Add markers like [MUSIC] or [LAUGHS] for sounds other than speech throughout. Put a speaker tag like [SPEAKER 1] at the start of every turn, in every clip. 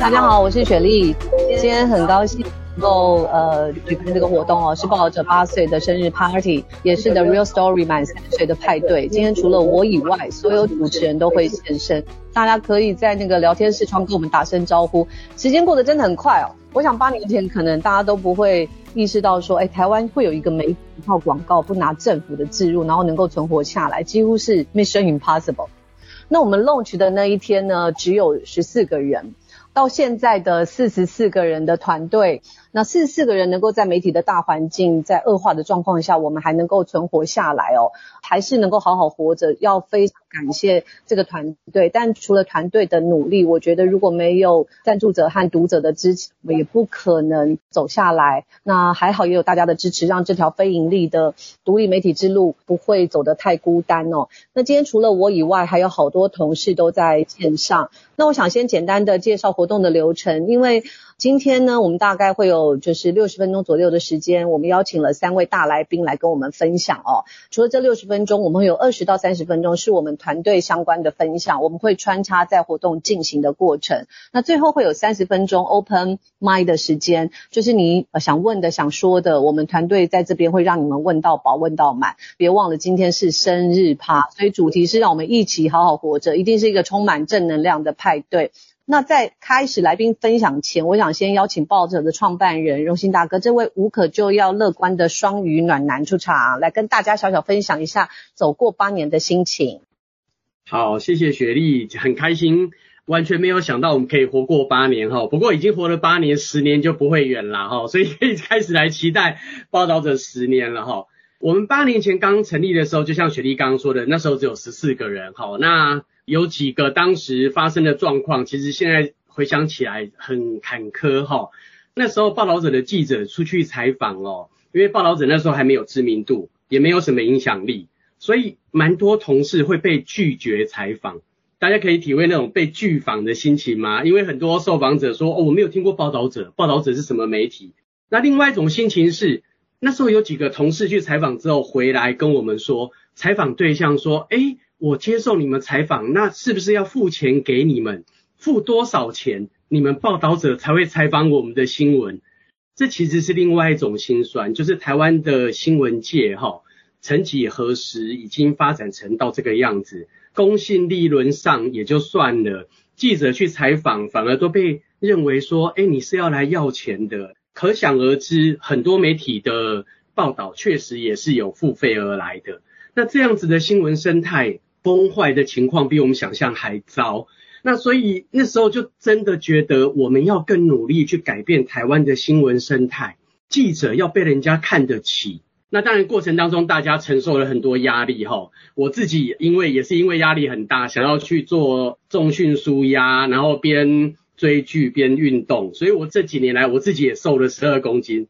[SPEAKER 1] 大家好，我是雪莉，今天很高兴能够呃举办这个活动哦，是报导者八岁的生日 party，也是 The Real Story 满三岁的派对。今天除了我以外，所有主持人都会现身，大家可以在那个聊天视窗跟我们打声招呼。时间过得真的很快哦，我想八年前可能大家都不会意识到说，哎，台湾会有一个媒体靠广告不拿政府的置入，然后能够存活下来，几乎是 Mission Impossible。那我们 launch 的那一天呢，只有十四个人。到现在的四十四个人的团队，那四十四个人能够在媒体的大环境在恶化的状况下，我们还能够存活下来哦，还是能够好好活着，要非常感谢这个团队。但除了团队的努力，我觉得如果没有赞助者和读者的支持，我也不可能走下来。那还好也有大家的支持，让这条非盈利的独立媒体之路不会走得太孤单哦。那今天除了我以外，还有好多同事都在线上。那我想先简单的介绍活动的流程，因为今天呢，我们大概会有就是六十分钟左右的时间，我们邀请了三位大来宾来跟我们分享哦。除了这六十分钟，我们会有二十到三十分钟是我们团队相关的分享，我们会穿插在活动进行的过程。那最后会有三十分钟 open mic 的时间，就是你想问的、想说的，我们团队在这边会让你们问到饱、问到满。别忘了今天是生日趴，所以主题是让我们一起好好活着，一定是一个充满正能量的派。对，那在开始来宾分享前，我想先邀请报者的创办人荣幸大哥，这位无可救药乐观的双鱼暖男出场，来跟大家小小分享一下走过八年的心情。
[SPEAKER 2] 好，谢谢雪莉，很开心，完全没有想到我们可以活过八年哈，不过已经活了八年，十年就不会远了哈，所以可以开始来期待报道者十年了哈。我们八年前刚成立的时候，就像雪莉刚刚说的，那时候只有十四个人哈，那。有几个当时发生的状况，其实现在回想起来很坎坷哈。那时候报道者的记者出去采访哦，因为报道者那时候还没有知名度，也没有什么影响力，所以蛮多同事会被拒绝采访。大家可以体会那种被拒访的心情吗？因为很多受访者说哦，我没有听过报道者，报道者是什么媒体？那另外一种心情是，那时候有几个同事去采访之后回来跟我们说，采访对象说，诶我接受你们采访，那是不是要付钱给你们？付多少钱，你们报道者才会采访我们的新闻？这其实是另外一种心酸，就是台湾的新闻界哈，曾几何时已经发展成到这个样子，公信力论上也就算了，记者去采访反而都被认为说，哎，你是要来要钱的。可想而知，很多媒体的报道确实也是有付费而来的。那这样子的新闻生态。崩坏的情况比我们想象还糟，那所以那时候就真的觉得我们要更努力去改变台湾的新闻生态，记者要被人家看得起。那当然过程当中大家承受了很多压力哈，我自己因为也是因为压力很大，想要去做重训纾压，然后边追剧边运动，所以我这几年来我自己也瘦了十二公斤。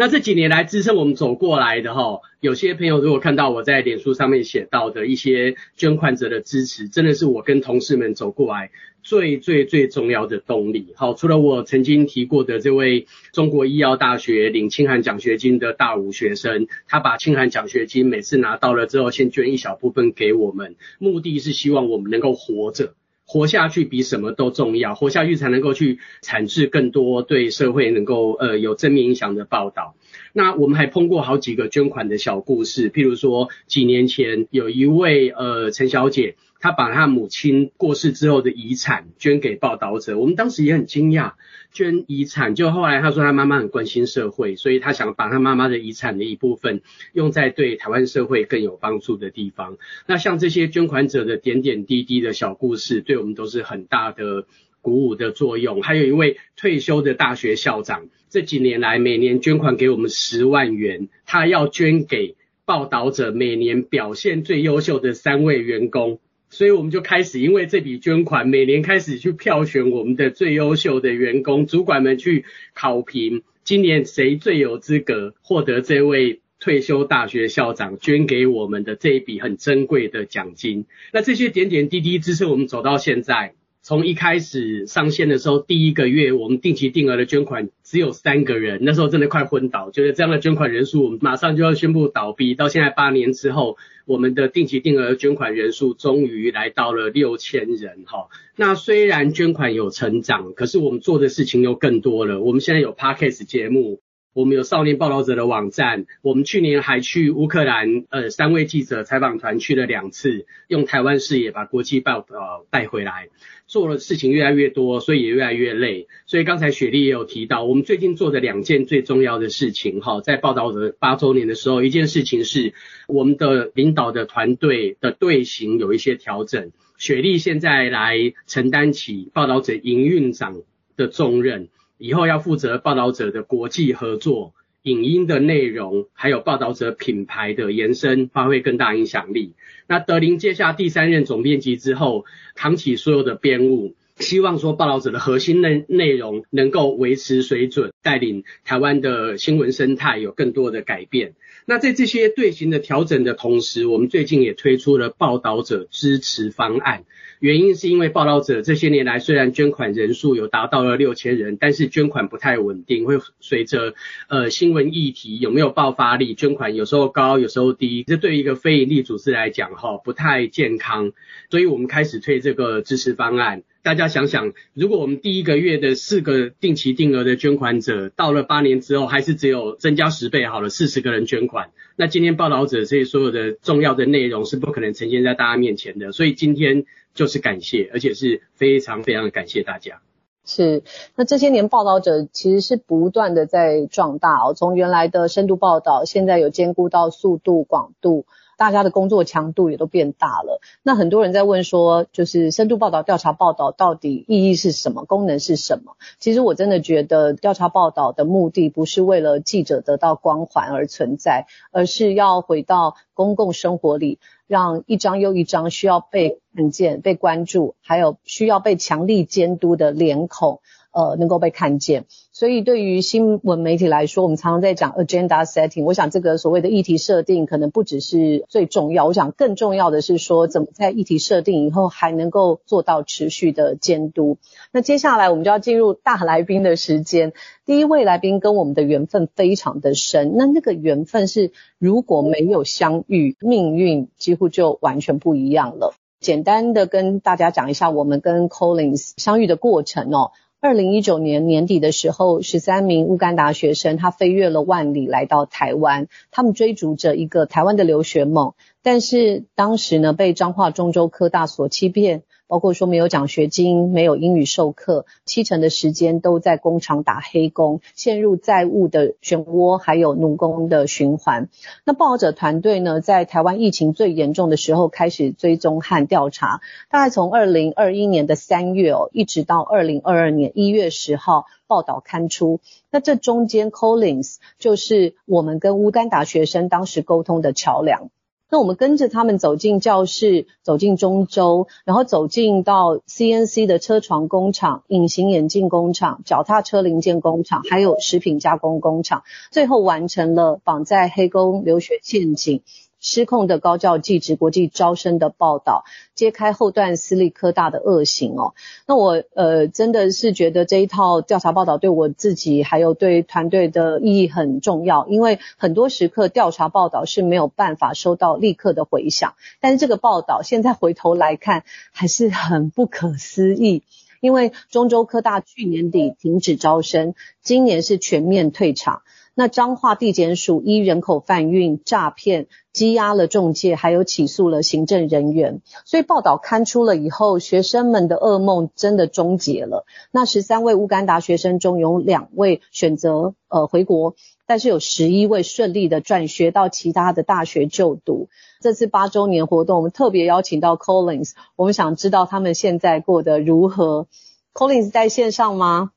[SPEAKER 2] 那这几年来支撑我们走过来的哈，有些朋友如果看到我在脸书上面写到的一些捐款者的支持，真的是我跟同事们走过来最最最重要的动力。好，除了我曾经提过的这位中国医药大学领清寒奖学金的大五学生，他把清寒奖学金每次拿到了之后，先捐一小部分给我们，目的是希望我们能够活着。活下去比什么都重要，活下去才能够去产制更多对社会能够呃有正面影响的报道。那我们还碰过好几个捐款的小故事，譬如说几年前有一位呃陈小姐，她把她母亲过世之后的遗产捐给报道者，我们当时也很惊讶。捐遗产，就后来他说他妈妈很关心社会，所以他想把他妈妈的遗产的一部分用在对台湾社会更有帮助的地方。那像这些捐款者的点点滴滴的小故事，对我们都是很大的鼓舞的作用。还有一位退休的大学校长，这几年来每年捐款给我们十万元，他要捐给报道者每年表现最优秀的三位员工。所以我们就开始，因为这笔捐款，每年开始去票选我们的最优秀的员工，主管们去考评，今年谁最有资格获得这位退休大学校长捐给我们的这一笔很珍贵的奖金。那这些点点滴滴支持我们走到现在。从一开始上线的时候，第一个月我们定期定额的捐款只有三个人，那时候真的快昏倒，觉得这样的捐款人数我们马上就要宣布倒闭。到现在八年之后，我们的定期定额捐款人数终于来到了六千人哈。那虽然捐款有成长，可是我们做的事情又更多了。我们现在有 Podcast 节目。我们有少年报道者的网站，我们去年还去乌克兰，呃，三位记者采访团去了两次，用台湾视野把国际报呃带回来，做的事情越来越多，所以也越来越累。所以刚才雪莉也有提到，我们最近做的两件最重要的事情，哈，在报道者八周年的时候，一件事情是我们的领导的团队的队形有一些调整，雪莉现在来承担起报道者营运长的重任。以后要负责报道者的国际合作、影音的内容，还有报道者品牌的延伸，发挥更大影响力。那德林接下第三任总编辑之后，扛起所有的编务，希望说报道者的核心内内容能够维持水准，带领台湾的新闻生态有更多的改变。那在这些队形的调整的同时，我们最近也推出了报道者支持方案。原因是因为报道者这些年来虽然捐款人数有达到了六千人，但是捐款不太稳定，会随着呃新闻议题有没有爆发力，捐款有时候高，有时候低，这对于一个非营利组织来讲哈不太健康，所以我们开始推这个支持方案。大家想想，如果我们第一个月的四个定期定额的捐款者，到了八年之后还是只有增加十倍好了，四十个人捐款，那今天报道者这些所有的重要的内容是不可能呈现在大家面前的，所以今天。就是感谢，而且是非常非常的感谢大家。
[SPEAKER 1] 是，那这些年报道者其实是不断的在壮大哦，从原来的深度报道，现在有兼顾到速度、广度。大家的工作强度也都变大了。那很多人在问说，就是深度报道、调查报道到底意义是什么？功能是什么？其实我真的觉得，调查报道的目的不是为了记者得到光环而存在，而是要回到公共生活里，让一张又一张需要被看见、被关注，还有需要被强力监督的脸孔。呃，能够被看见，所以对于新闻媒体来说，我们常常在讲 agenda setting。我想这个所谓的议题设定，可能不只是最重要。我想更重要的是说，怎么在议题设定以后，还能够做到持续的监督。那接下来我们就要进入大来宾的时间。第一位来宾跟我们的缘分非常的深，那那个缘分是如果没有相遇，命运几乎就完全不一样了。简单的跟大家讲一下，我们跟 Collins 相遇的过程哦。二零一九年年底的时候，十三名乌干达学生，他飞越了万里来到台湾，他们追逐着一个台湾的留学梦，但是当时呢，被彰化中州科大所欺骗。包括说没有奖学金，没有英语授课，七成的时间都在工厂打黑工，陷入债务的漩涡，还有奴工的循环。那报道者团队呢，在台湾疫情最严重的时候开始追踪和调查，大概从二零二一年的三月哦，一直到二零二二年一月十号报道刊出。那这中间，Collins 就是我们跟乌干达学生当时沟通的桥梁。那我们跟着他们走进教室，走进中州，然后走进到 CNC 的车床工厂、隐形眼镜工厂、脚踏车零件工厂，还有食品加工工厂，最后完成了绑在黑工留学陷阱。失控的高教技职国际招生的报道，揭开后段私立科大的恶行哦。那我呃真的是觉得这一套调查报道对我自己还有对团队的意义很重要，因为很多时刻调查报道是没有办法收到立刻的回响，但是这个报道现在回头来看还是很不可思议，因为中州科大去年底停止招生，今年是全面退场。那彰化地检署依人口贩运、诈骗、羁押了中介，还有起诉了行政人员。所以报道刊出了以后，学生们的噩梦真的终结了。那十三位乌干达学生中有两位选择呃回国，但是有十一位顺利的转学到其他的大学就读。这次八周年活动，我们特别邀请到 Collins，我们想知道他们现在过得如何。Collins 在线上吗？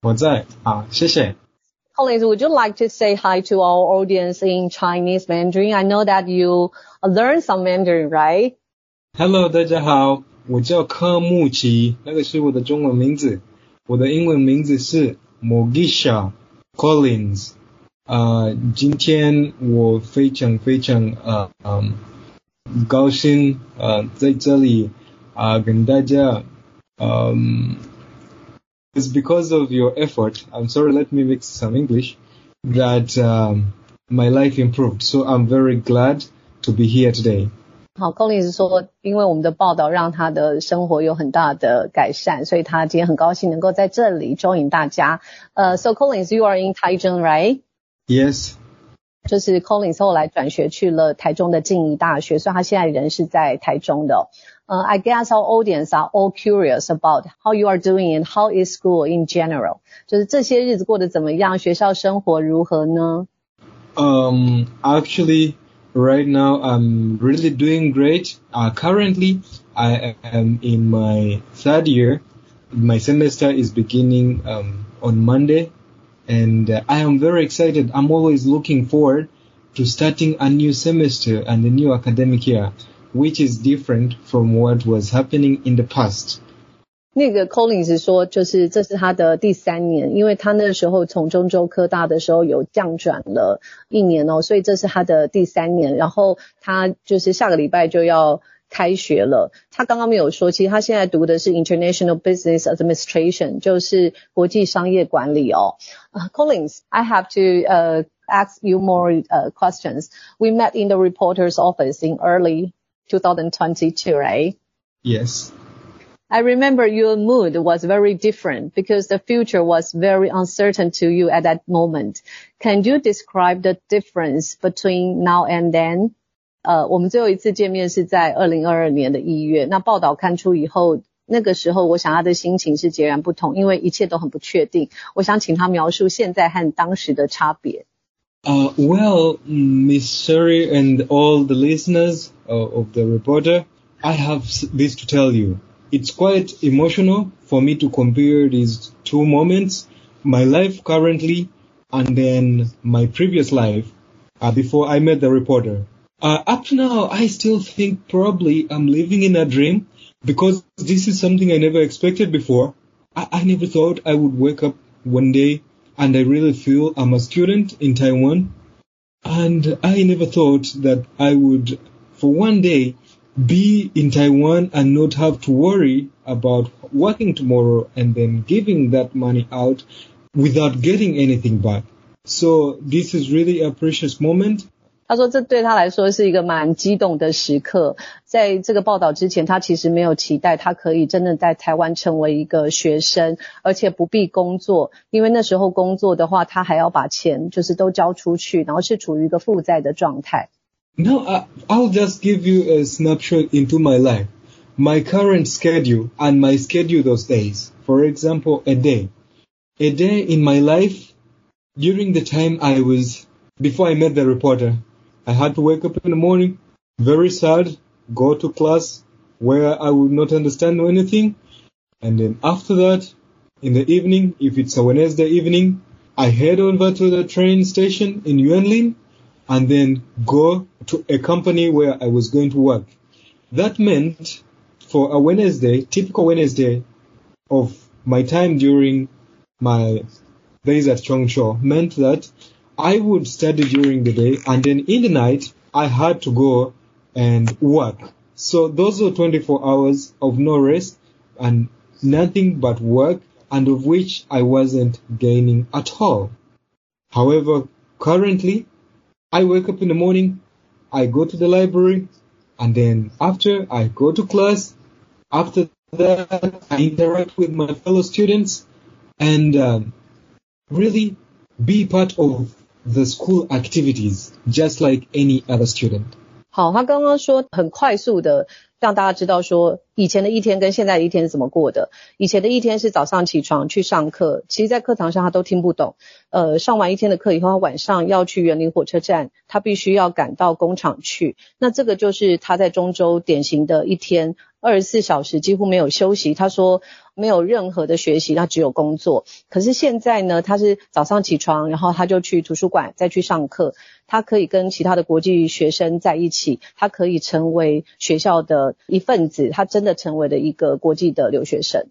[SPEAKER 3] 我在，好，谢谢。
[SPEAKER 1] Collins, would you like to say hi to our audience in Chinese Mandarin? I know that you learn some Mandarin, right?
[SPEAKER 3] Hello，大家好，我叫柯木奇，那个是我的中文名字，我的英文名字是 Mogisha Collins。呃，今天我非常非常呃嗯高兴呃在这里啊、呃、跟大家 Um, it's because of your effort. I'm sorry, let me mix some English. That um, my life improved. So I'm very glad to be here today.
[SPEAKER 1] 好，Collins 说，因为我们的报道让他的生活有很大的改善，所以他今天很高兴能够在这里 join 大家。呃、uh,，So Collins, you are in Taichung, right?
[SPEAKER 3] Yes.
[SPEAKER 1] 就是 Collins 后来转学去了台中的静宜大学，所以他现在人是在台中的。 呃、uh,，I guess our audience are all curious about how you are doing and how is school in general。就是这些日子过得怎么样？学校生活如何呢？
[SPEAKER 3] Um, actually. Right now, I'm really doing great. Uh, currently, I am in my third year. My semester is beginning um, on Monday, and uh, I am very excited. I'm always looking forward to starting a new semester and a new academic year, which is different from what was happening in the past.
[SPEAKER 1] 那个 Collins 说，就是这是他的第三年，因为他那时候从中州科大的时候有降转了一年哦，所以这是他的第三年。然后他就是下个礼拜就要开学了。他刚刚没有说，其实他现在读的是 International Business Administration，就是国际商业管理哦。Uh, Collins，I have to uh ask you more uh questions. We met in the reporter's office in early 2022, right?
[SPEAKER 3] Yes.
[SPEAKER 1] I remember your mood was very different because the future was very uncertain to you at that moment. Can you describe the difference between now and then? 呃，我们最后一次见面是在二零二二年的一月。那报道看出以后，那个时候我想他的心情是截然不同，因为一切都很不确定。我想请他描述现在和当时的差别。
[SPEAKER 3] Uh, well, Miss Sherry and all the listeners uh, of the reporter, I have this to tell you. it's quite emotional for me to compare these two moments my life currently and then my previous life uh, before I met the reporter. Uh, up to now, I still think probably I'm living in a dream because this is something I never expected before. I, I never thought I would wake up one day and I really feel I'm a student in Taiwan. And I never thought that I would, for one day, be in Taiwan and not have to worry about working tomorrow and then giving that money out without getting anything back. So this is really a precious moment.
[SPEAKER 1] 他说这对他来说是一个蛮激动的时刻。在这个报道之前，他其实没有期待他可以真的在台湾成为一个学生，而且不必工作，因为那时候工作的话，他还要把钱就是都交出去，然后是处于一个负债的状态。
[SPEAKER 3] Now, I'll just give you a snapshot into my life. My current schedule and my schedule those days. For example, a day. A day in my life during the time I was, before I met the reporter, I had to wake up in the morning, very sad, go to class where I would not understand anything. And then after that, in the evening, if it's a Wednesday evening, I head over to the train station in Yuanlin and then go to a company where I was going to work. That meant for a Wednesday, typical Wednesday of my time during my days at Chongcho meant that I would study during the day and then in the night I had to go and work. So those were 24 hours of no rest and nothing but work and of which I wasn't gaining at all. However, currently I wake up in the morning, I go to the library, and then after I go to class. After that, I interact with my fellow students and um, really be part of the school activities, just like any other student.
[SPEAKER 1] 好，他刚刚说很快速的 让大家知道说，以前的一天跟现在的一天是怎么过的。以前的一天是早上起床去上课，其实在课堂上他都听不懂。呃，上完一天的课以后，他晚上要去园林火车站，他必须要赶到工厂去。那这个就是他在中州典型的一天。二十四小时几乎没有休息，他说没有任何的学习，他只有工作。可是现在呢，他是早上起床，然后他就去图书馆再去上课，他可以跟其他的国际学生在一起，他可以成为学校的一份子，他真的成为了一个国际的留学生。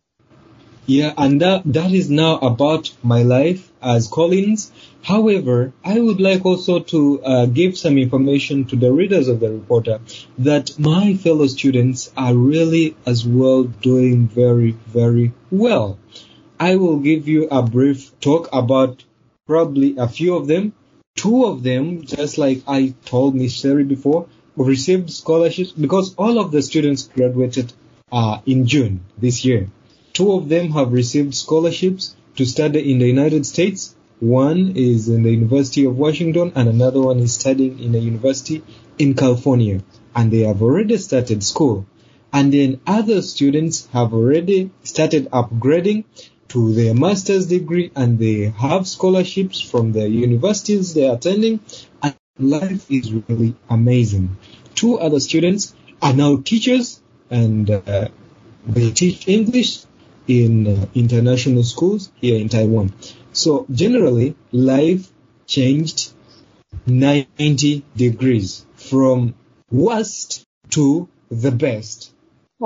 [SPEAKER 3] Yeah, and that, that is now about my life as Collins. However, I would like also to uh, give some information to the readers of the reporter that my fellow students are really as well doing very, very well. I will give you a brief talk about probably a few of them. Two of them, just like I told Miss Sherry before, received scholarships because all of the students graduated uh, in June this year. Two of them have received scholarships to study in the United States. One is in the University of Washington and another one is studying in a university in California. And they have already started school. And then other students have already started upgrading to their master's degree and they have scholarships from the universities they're attending and life is really amazing. Two other students are now teachers and uh, they teach English in uh, international schools here in Taiwan. So generally, life changed 90 degrees from worst to the best.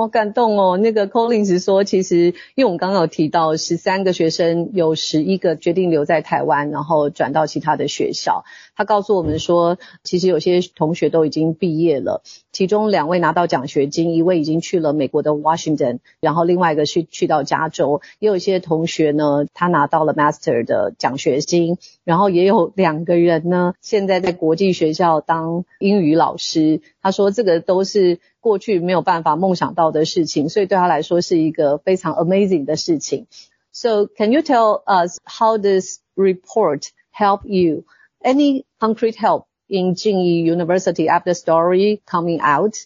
[SPEAKER 1] 好感动哦！那个 Collins 说，其实因为我们刚刚有提到，十三个学生有十一个决定留在台湾，然后转到其他的学校。他告诉我们说，其实有些同学都已经毕业了，其中两位拿到奖学金，一位已经去了美国的 Washington，然后另外一个是去到加州。也有一些同学呢，他拿到了 Master 的奖学金，然后也有两个人呢，现在在国际学校当英语老师。他说，这个都是过去没有办法梦想到的事情，所以对他来说是一个非常 amazing 的事情。So can you tell us how this report help you? Any concrete help in Jingyi University after the story coming out?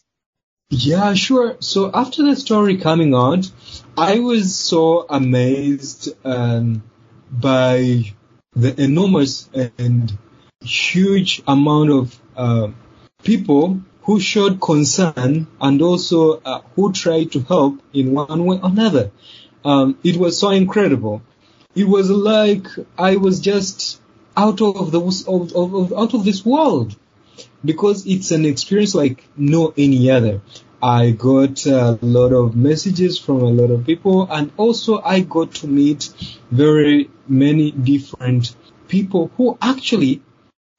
[SPEAKER 3] Yeah, sure. So after the story coming out, I was so amazed um, by the enormous and huge amount of uh, people who showed concern and also uh, who tried to help in one way or another. Um, it was so incredible. It was like I was just out of the of, of, out of this world because it's an experience like no any other. I got a lot of messages from a lot of people and also I got to meet very many different people who actually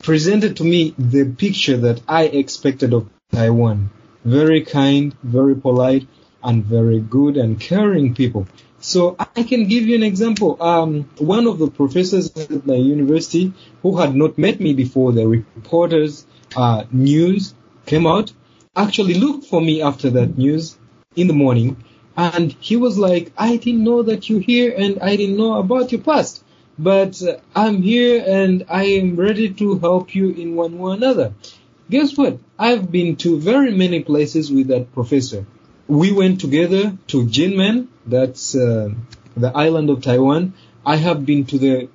[SPEAKER 3] presented to me the picture that I expected of Taiwan. Very kind, very polite, and very good and caring people. So I can give you an example. Um, one of the professors at my university who had not met me before the reporters uh, news came out actually looked for me after that news in the morning and he was like, I didn't know that you're here and I didn't know about your past, but uh, I'm here and I am ready to help you in one way or another. Guess what? I've been to very many places with that professor we went together to Jinmen, that's uh, the island of Taiwan. I have been to the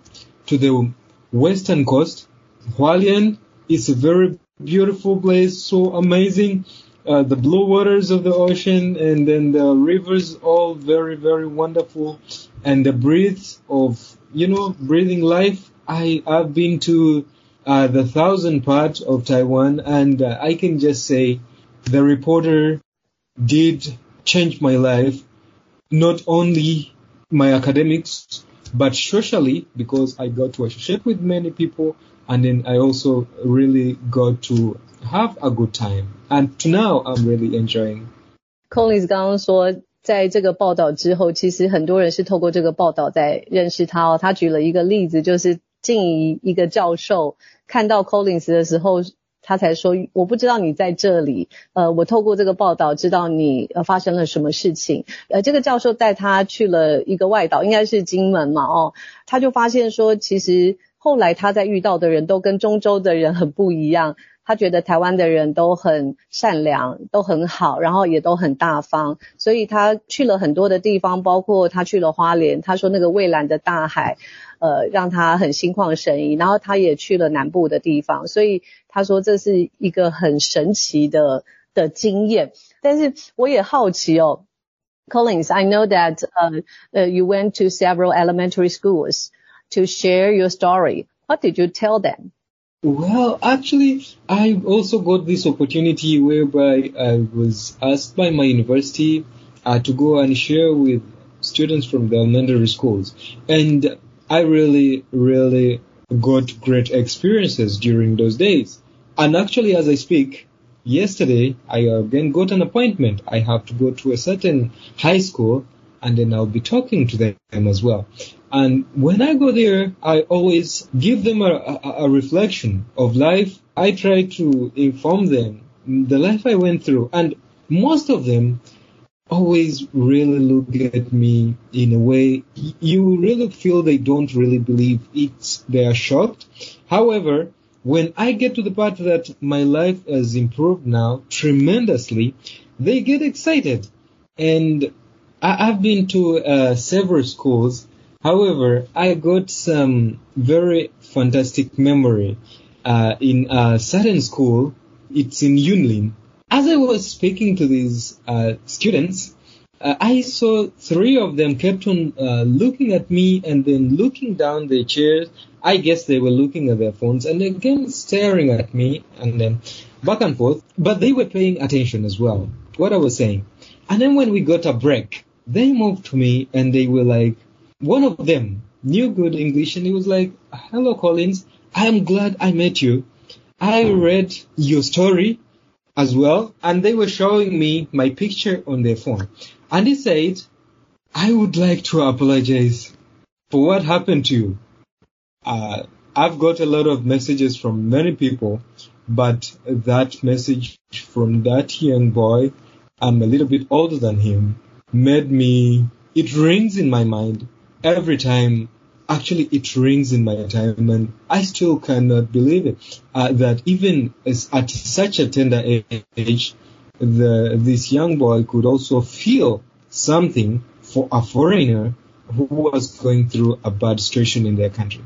[SPEAKER 3] to the western coast. Hualien is a very beautiful place, so amazing. Uh, the blue waters of the ocean and then the rivers, all very very wonderful, and the breath of you know breathing life. I have been to uh, the thousand part of Taiwan, and uh, I can just say the reporter did change my life, not only my academics, but socially because I got to associate with many people and then I also really got to have a good time. And to now I'm really enjoying.
[SPEAKER 1] Collins 刚刚说，在这个报道之后，其实很多人是透过这个报道在认识他哦。他举了一个例子，就是静宜一个教授看到 Collins 的时候。 他才说，我不知道你在这里，呃，我透过这个报道知道你呃发生了什么事情，呃，这个教授带他去了一个外岛，应该是金门嘛，哦，他就发现说，其实后来他在遇到的人都跟中州的人很不一样，他觉得台湾的人都很善良，都很好，然后也都很大方，所以他去了很多的地方，包括他去了花莲，他说那个蔚蓝的大海。呃，让他很心旷神怡，然后他也去了南部的地方，所以他说这是一个很神奇的的经验。但是我也好奇哦，Collins，I know that 呃呃，you went to several elementary schools to share your story. What did you tell them?
[SPEAKER 3] Well, actually, I also got this opportunity whereby I was asked by my university uh, to go and share with students from the elementary schools. And I really, really got great experiences during those days. And actually, as I speak, yesterday I again got an appointment. I have to go to a certain high school and then I'll be talking to them as well. And when I go there, I always give them a, a, a reflection of life. I try to inform them the life I went through. And most of them always really look at me in a way you really feel they don't really believe it. They are shocked. However, when I get to the part that my life has improved now tremendously, they get excited. And I, have been to uh, several schools. However, I got some very fantastic memory uh, in a certain school. It's in Yunlin. As I was speaking to these uh, students, uh, I saw three of them kept on uh, looking at me and then looking down their chairs. I guess they were looking at their phones and again staring at me and then back and forth. But they were paying attention as well. What I was saying. And then when we got a break, they moved to me and they were like, one of them knew good English and he was like, hello Collins, I am glad I met you. I read your story as well and they were showing me my picture on their phone. And he said, I would like to apologize for what happened to you. Uh, I've got a lot of messages from many people, but that message from that young boy, I'm a little bit older than him, made me, it rings in my mind every time Actually, it rings in my time, and I still cannot believe it. Uh, that even as, at such a tender age, the, this young boy could also feel something for a foreigner who was going through a bad situation in their country.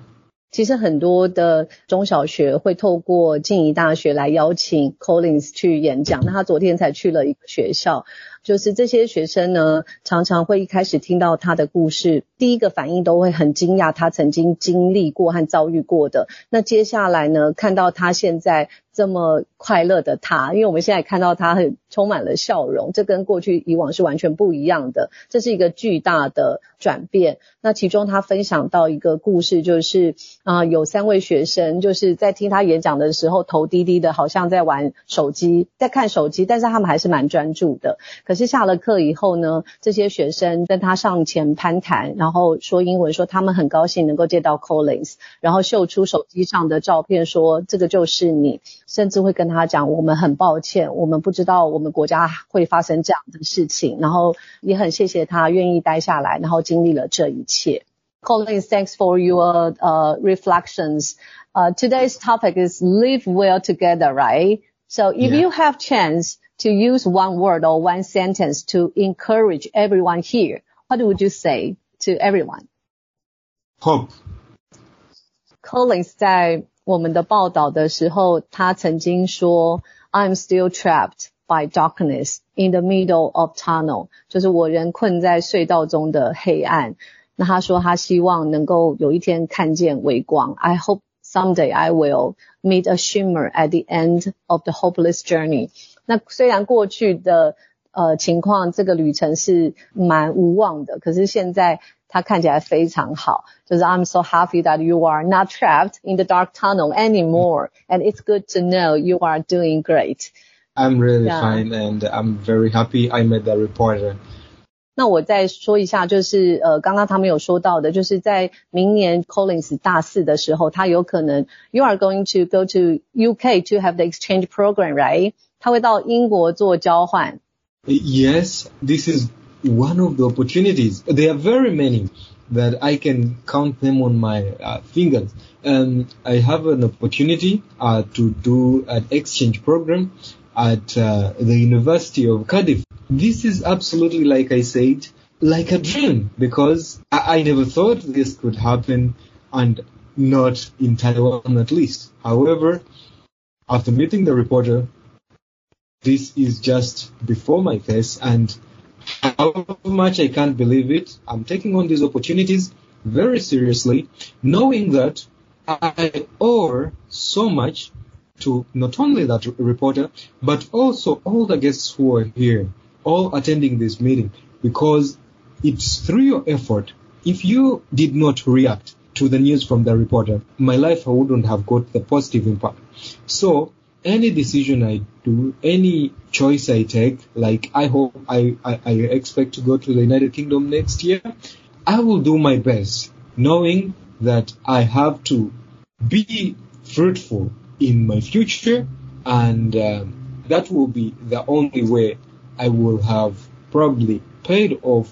[SPEAKER 1] 其实很多的中小学会透过静宜大学来邀请 Collins 去演讲。那他昨天才去了一个学校。 就是这些学生呢，常常会一开始听到他的故事，第一个反应都会很惊讶，他曾经经历过和遭遇过的。那接下来呢，看到他现在这么快乐的他，因为我们现在看到他很充满了笑容，这跟过去以往是完全不一样的，这是一个巨大的转变。那其中他分享到一个故事，就是啊、有三位学生就是在听他演讲的时候，头低低的，好像在玩手机，在看手机，但是他们还是蛮专注的。可是下了课以后呢，这些学生跟他上前攀谈，然后说英文，说他们很高兴能够见到 Collins，然后秀出手机上的照片，说这个就是你，甚至会跟他讲，我们很抱歉，我们不知道我们国家会发生这样的事情，然后也很谢谢他愿意待下来，然后经历了这一切。Collins, thanks for your uh, reflections. Uh, today's topic is live well together, right? So if yeah. you have chance to use one word or one sentence to encourage everyone here, what would you say to everyone?
[SPEAKER 3] Hope.
[SPEAKER 1] Collins 在我们的报道的时候，他曾经说，I'm still trapped by darkness in the middle of tunnel，就是我人困在隧道中的黑暗。那他说他希望能够有一天看见微光。I hope someday I will meet a shimmer at the end of the hopeless journey。 那虽然过去的呃情况，这个旅程是蛮无望的，可是现在他看起来非常好。就是 I'm so happy that you are not trapped in the dark tunnel anymore, [LAUGHS] and it's good to know you are doing great.
[SPEAKER 3] I'm really yeah. fine, and I'm very happy I met the reporter.
[SPEAKER 1] 那我再说一下，就是呃，刚刚他们有说到的，就是在明年 Collins 大四的时候，他有可能 you are going to go to UK to have the exchange program, right? 他会到英国做交换。
[SPEAKER 3] Yes, this is one of the opportunities. There are very many that I can count them on my uh, fingers. Um, I have an opportunity uh, to do an exchange program at uh, the University of Cardiff. This is absolutely, like I said, like a dream because I, I never thought this could happen and not in Taiwan at least. However, after meeting the reporter, this is just before my face and how much I can't believe it. I'm taking on these opportunities very seriously, knowing that I owe so much to not only that reporter, but also all the guests who are here, all attending this meeting, because it's through your effort. If you did not react to the news from the reporter, my life wouldn't have got the positive impact. So any decision I do, any choice I take, like I hope I, I, I expect to go to the United Kingdom next year, I will do my best, knowing that I have to be fruitful in my future, and um, that will be the only way I will have probably paid off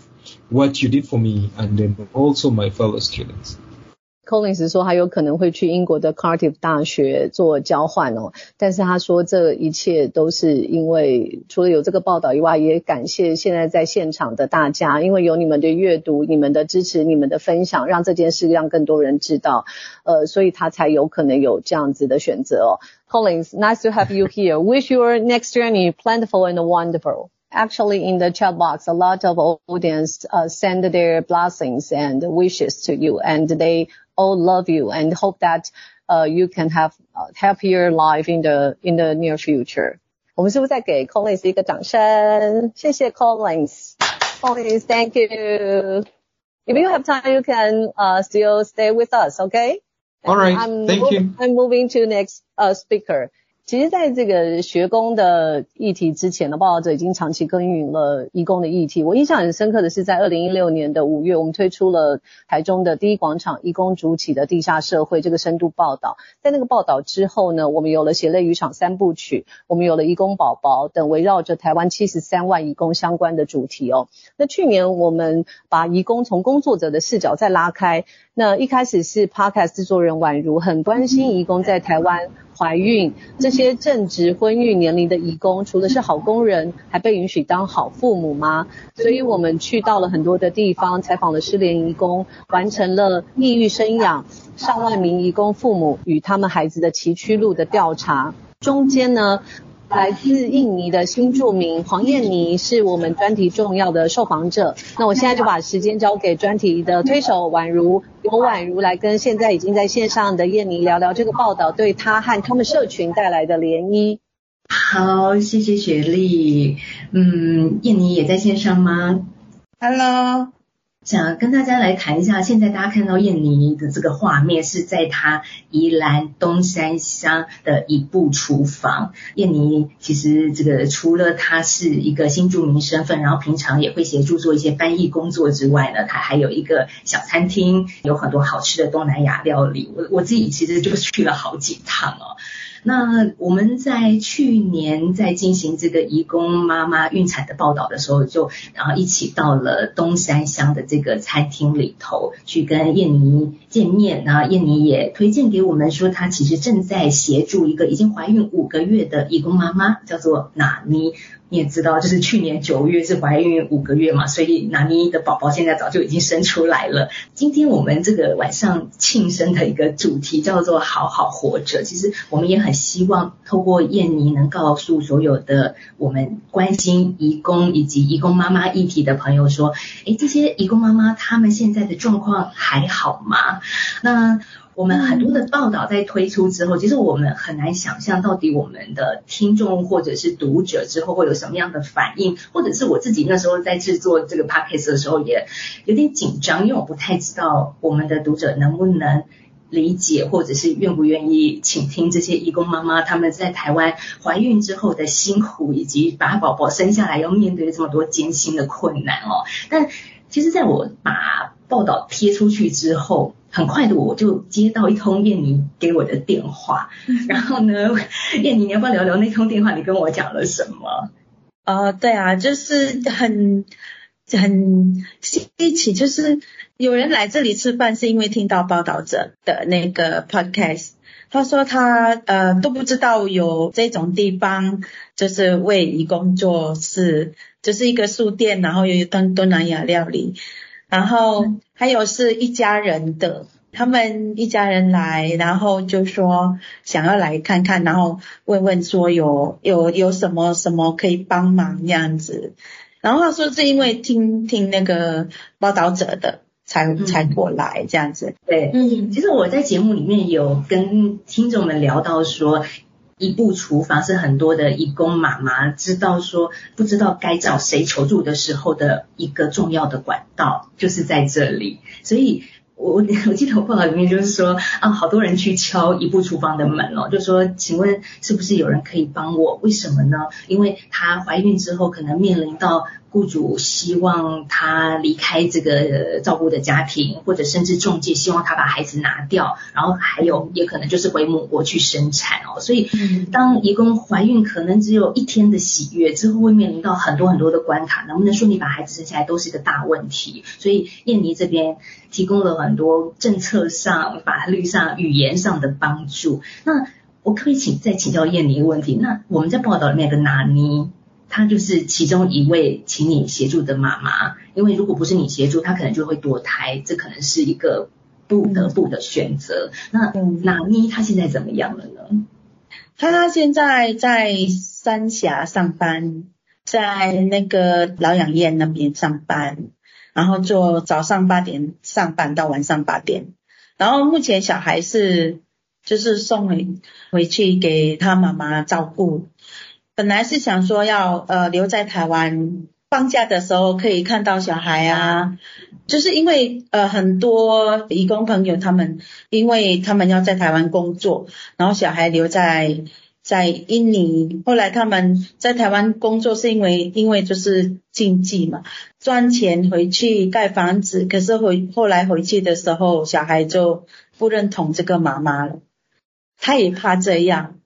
[SPEAKER 3] what you did for me and then also my fellow students.
[SPEAKER 1] Collins 说他有可能会去英国的 Cardiff 大学做交换哦，但是他说这一切都是因为除了有这个报道以外，也感谢现在在现场的大家，因为有你们的阅读、你们的支持、你们的分享，让这件事让更多人知道，呃，所以他才有可能有这样子的选择哦。Collins, nice to have you here. Wish your next journey plentiful and wonderful. Actually, in the chat box, a lot of audience uh, send their blessings and wishes to you, and they all love you and hope that uh, you can have a happier life in the in the near future. 我们是不是再给 Collins 一个掌声？谢谢 Collins。Collins, thank you. If you have time, you can uh, still stay with us, okay?
[SPEAKER 3] All right, I'm, thank you.
[SPEAKER 1] I'm moving to next uh, speaker. 其实，在这个学工的议题之前呢，报道者已经长期耕耘了义工的议题。我印象很深刻的是，在二零一六年的五月，我们推出了台中的第一广场义工主体的地下社会这个深度报道。在那个报道之后呢，我们有了血泪渔场三部曲，我们有了义工宝宝等围绕着台湾七十三万义工相关的主题哦。那去年我们把义工从工作者的视角再拉开，那一开始是 Podcast 制作人宛如很关心义工在台湾。怀孕这些正值婚育年龄的义工，除了是好工人，还被允许当好父母吗？所以我们去到了很多的地方，采访了失联义工，完成了抑郁生养上万名义工父母与他们孩子的崎岖路的调查。中间呢，来自印尼的新住民黄燕妮是我们专题重要的受访者。那我现在就把时间交给专题的推手宛如，由宛如来跟现在已经在线上的燕妮聊聊这个报道对她和他们社群带来的涟漪。
[SPEAKER 4] 好，谢谢雪莉。嗯，燕妮也在线上吗？Hello。想跟大家来谈一下，现在大家看到燕妮的这个画面是在她宜兰东山乡的一部厨房。燕妮其实这个除了她是一个新住民身份，然后平常也会协助做一些翻译工作之外呢，她还有一个小餐厅，有很多好吃的东南亚料理。我我自己其实就去了好几趟哦。那我们在去年在进行这个移工妈妈孕产的报道的时候，就然后一起到了东山乡的这个餐厅里头去跟燕妮见面。然后燕妮也推荐给我们说，她其实正在协助一个已经怀孕五个月的义工妈妈，叫做娜妮。你也知道，就是去年九月是怀孕五个月嘛，所以娜妮的宝宝现在早就已经生出来了。今天我们这个晚上庆生的一个主题叫做“好好活着”。其实我们也很希望透过燕妮能告诉所有的我们关心义工以及义工妈妈议题的朋友说，诶，这些义工妈妈她们现在的状况还好吗？那。我们很多的报道在推出之后，其实我们很难想象到底我们的听众或者是读者之后会有什么样的反应，或者是我自己那时候在制作这个 podcast 的时候也有点紧张，因为我不太知道我们的读者能不能理解，或者是愿不愿意倾听这些义工妈妈他们在台湾怀孕之后的辛苦，以及把宝宝生下来要面对这么多艰辛的困难哦。但其实在我把报道贴出去之后，很快的，我就接到一通燕妮给我的电话，然后呢，[LAUGHS] 燕妮，你要不要聊聊那通电话？你跟我讲了什么？
[SPEAKER 5] 呃，对啊，就是很很稀奇，就是有人来这里吃饭，是因为听到报道者的那个 podcast，他说他呃都不知道有这种地方，就是为移工做事，就是一个书店，然后又有东东南亚料理。然后还有是一家人的，他们一家人来，然后就说想要来看看，然后问问说有有有什么什么可以帮忙这样子。然后他说是因为听听那个报道者的才才过来这样子。
[SPEAKER 4] 对，嗯，其实我在节目里面有跟听众们聊到说。一部厨房是很多的义工妈妈知道说不知道该找谁求助的时候的一个重要的管道，就是在这里。所以我我记得我报道里面就是说啊，好多人去敲一部厨房的门哦，就说请问是不是有人可以帮我？为什么呢？因为她怀孕之后可能面临到。雇主希望他离开这个照顾的家庭，或者甚至中介希望他把孩子拿掉，然后还有也可能就是回母国去生产哦。所以，当移工怀孕可能只有一天的喜悦，之后会面临到很多很多的关卡，能不能顺利把孩子生下来都是一个大问题。所以，燕妮这边提供了很多政策上、法律上、语言上的帮助。那我可以请再请教燕妮一个问题，那我们在报道里面有个纳妮。她就是其中一位请你协助的妈妈，因为如果不是你协助，她可能就会堕胎，这可能是一个不得不的选择。那纳妮她现在怎么样了呢？
[SPEAKER 5] 她现在在三峡上班，在那个疗养院那边上班，然后做早上八点上班到晚上八点，然后目前小孩是就是送回回去给他妈妈照顾。本来是想说要呃留在台湾放假的时候可以看到小孩啊，就是因为呃很多义工朋友他们因为他们要在台湾工作，然后小孩留在在印尼，后来他们在台湾工作是因为因为就是经济嘛，赚钱回去盖房子，可是回后来回去的时候小孩就不认同这个妈妈了，他也怕这样。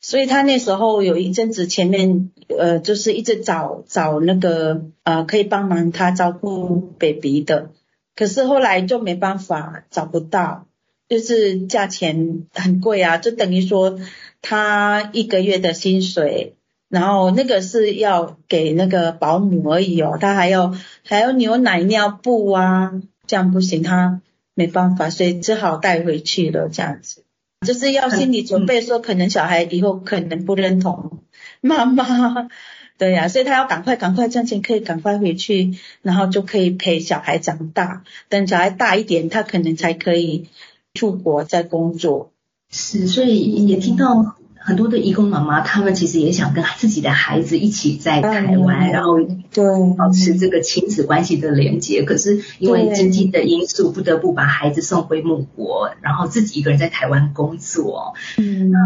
[SPEAKER 5] 所以他那时候有一阵子前面呃就是一直找找那个呃可以帮忙他照顾 baby 的，可是后来就没办法找不到，就是价钱很贵啊，就等于说他一个月的薪水，然后那个是要给那个保姆而已哦，他还要还要牛奶尿布啊，这样不行，他没办法，所以只好带回去了这样子。就是要心理准备，说可能小孩以后可能不认同妈妈，[LAUGHS] 对呀、啊，所以他要赶快赶快赚钱，可以赶快回去，然后就可以陪小孩长大。等小孩大一点，他可能才可以出国再工作。
[SPEAKER 4] 是，所以也听到。很多的移工妈妈，他们其实也想跟自己的孩子一起在台湾，然后对保持这个亲子关系的连接。可是因为经济的因素，不得不把孩子送回母国，然后自己一个人在台湾工作。嗯，那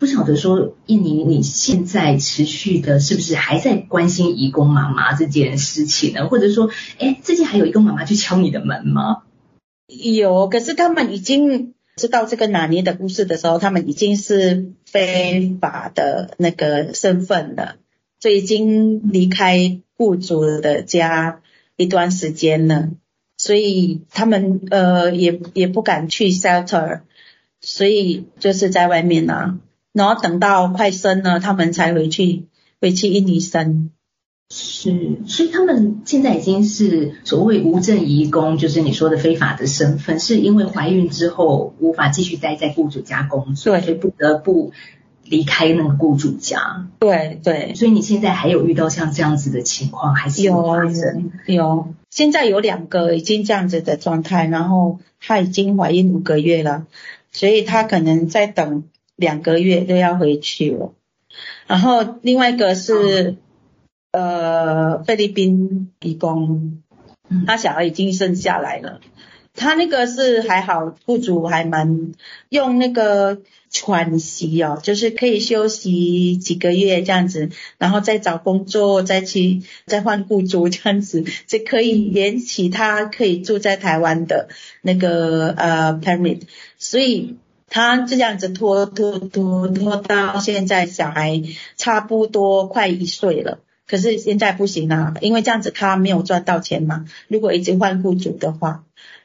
[SPEAKER 4] 不晓得说，燕妮，你现在持续的是不是还在关心移工妈妈这件事情呢？或者说，哎，最近还有移工妈妈去敲你的门吗？
[SPEAKER 5] 有，可是他们已经。知道这个纳尼的故事的时候，他们已经是非法的那个身份了，所以已经离开雇主的家一段时间了，所以他们呃也也不敢去 shelter，所以就是在外面啊，然后等到快生了，他们才回去回去印尼生。
[SPEAKER 4] 是，所以他们现在已经是所谓无证移工，就是你说的非法的身份，是因为怀孕之后无法继续待在雇主家工作，所以不得不离开那个雇主家。
[SPEAKER 5] 对对，
[SPEAKER 4] 所以你现在还有遇到像这样子的情况，还是有发生？
[SPEAKER 5] 有，有，现在有两个已经这样子的状态，然后她已经怀孕五个月了，所以她可能再等两个月就要回去了。然后另外一个是。嗯呃，菲律宾移工，他小孩已经生下来了。他那个是还好，雇主还蛮用那个喘息哦，就是可以休息几个月这样子，然后再找工作，再去再换雇主这样子，就可以延期他可以住在台湾的那个呃 permit。所以他这样子拖拖拖拖到现在，小孩差不多快一岁了。可是现在不行啊，因为这样子他没有赚到钱嘛。如果一直换雇主的话，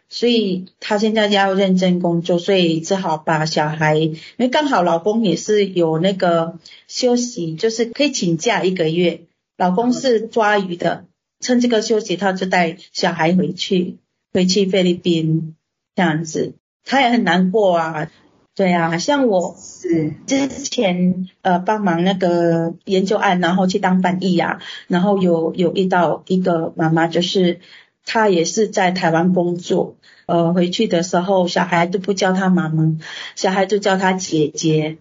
[SPEAKER 5] 所以他现在要认真工作，所以只好把小孩，因为刚好老公也是有那个休息，就是可以请假一个月。老公是抓鱼的，趁这个休息，他就带小孩回去，回去菲律宾这样子，他也很难过啊。对啊，像我是之前呃帮忙那个研究案，然后去当翻译啊，然后有有遇到一个妈妈，就是她也是在台湾工作，呃回去的时候小孩都不叫她妈妈，小孩就叫她姐姐，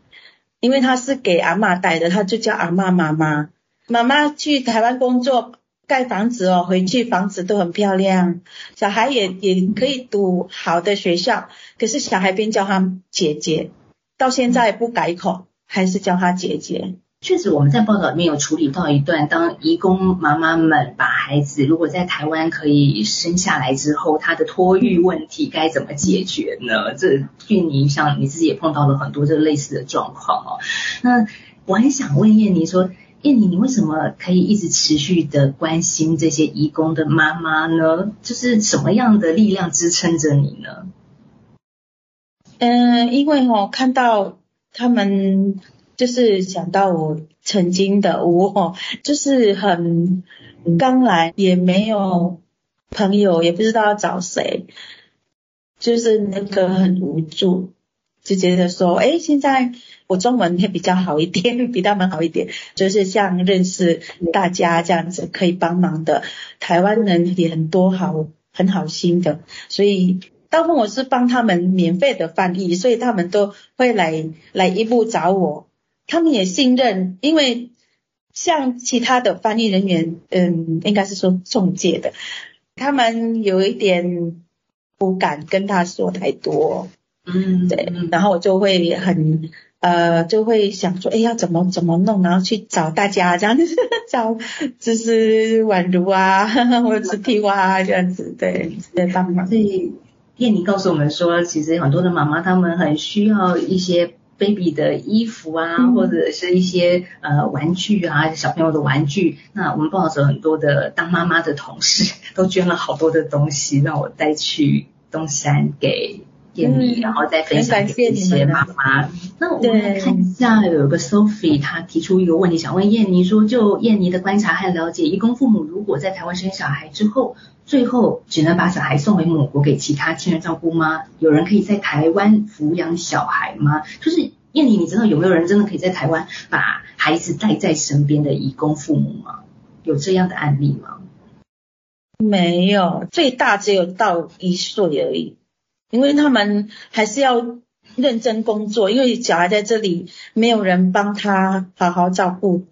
[SPEAKER 5] 因为她是给阿嬷带的，她就叫阿嬷妈妈。妈妈去台湾工作盖房子哦，回去房子都很漂亮，小孩也也可以读好的学校，可是小孩便叫他姐姐，到现在不改口，还是叫他姐姐。
[SPEAKER 4] 确实，我们在报道里面有处理到一段，当移工妈妈们把孩子如果在台湾可以生下来之后，他的托育问题该怎么解决呢？这运营上你自己也碰到了很多这类似的状况哦。那我很想问燕妮说，燕妮，你为什么可以一直持续的关心这些移工的妈妈呢？就是什么样的力量支撑着你呢？
[SPEAKER 5] 嗯，因为我看到他们。就是想到我曾经的我，就是很刚来，也没有朋友，也不知道要找谁，就是那个很无助，就觉得说，哎，现在我中文也比较好一点，[LAUGHS] 比他们好一点，就是像认识大家这样子可以帮忙的台湾人也很多好，很好心的，所以大部分我是帮他们免费的翻译，所以他们都会来来一步找我。他们也信任，因为像其他的翻译人员，嗯，应该是说中介的，他们有一点不敢跟他说太多，嗯，对，然后我就会很呃，就会想说，哎，要怎么怎么弄，然后去找大家这样子，[LAUGHS] 找就是宛如啊，[LAUGHS] 或者是皮蛙这样子，对，在帮忙。
[SPEAKER 4] 所以燕妮告诉我们说，其实很多的妈妈她们很需要一些。baby 的衣服啊，或者是一些呃玩具啊，小朋友的玩具。那我们报道者很多的当妈妈的同事 [LAUGHS] 都捐了好多的东西，让我带去东山给燕妮，嗯，然后再分享给一些妈妈。那我们来看一下，有一个 Sophie，她提出一个问题，想问燕妮说，就燕妮的观察和了解，义工父母如果在台湾生小孩之后，最后只能把小孩送回母国给其他亲人照顾吗？有人可以在台湾抚养小孩吗？就是燕妮，你知道有没有人真的可以在台湾把孩子带在身边的义工父母吗？有这样的案例吗？
[SPEAKER 5] 没有，最大只有到一岁而已，因为他们还是要认真工作，因为小孩在这里没有人帮他好好照顾。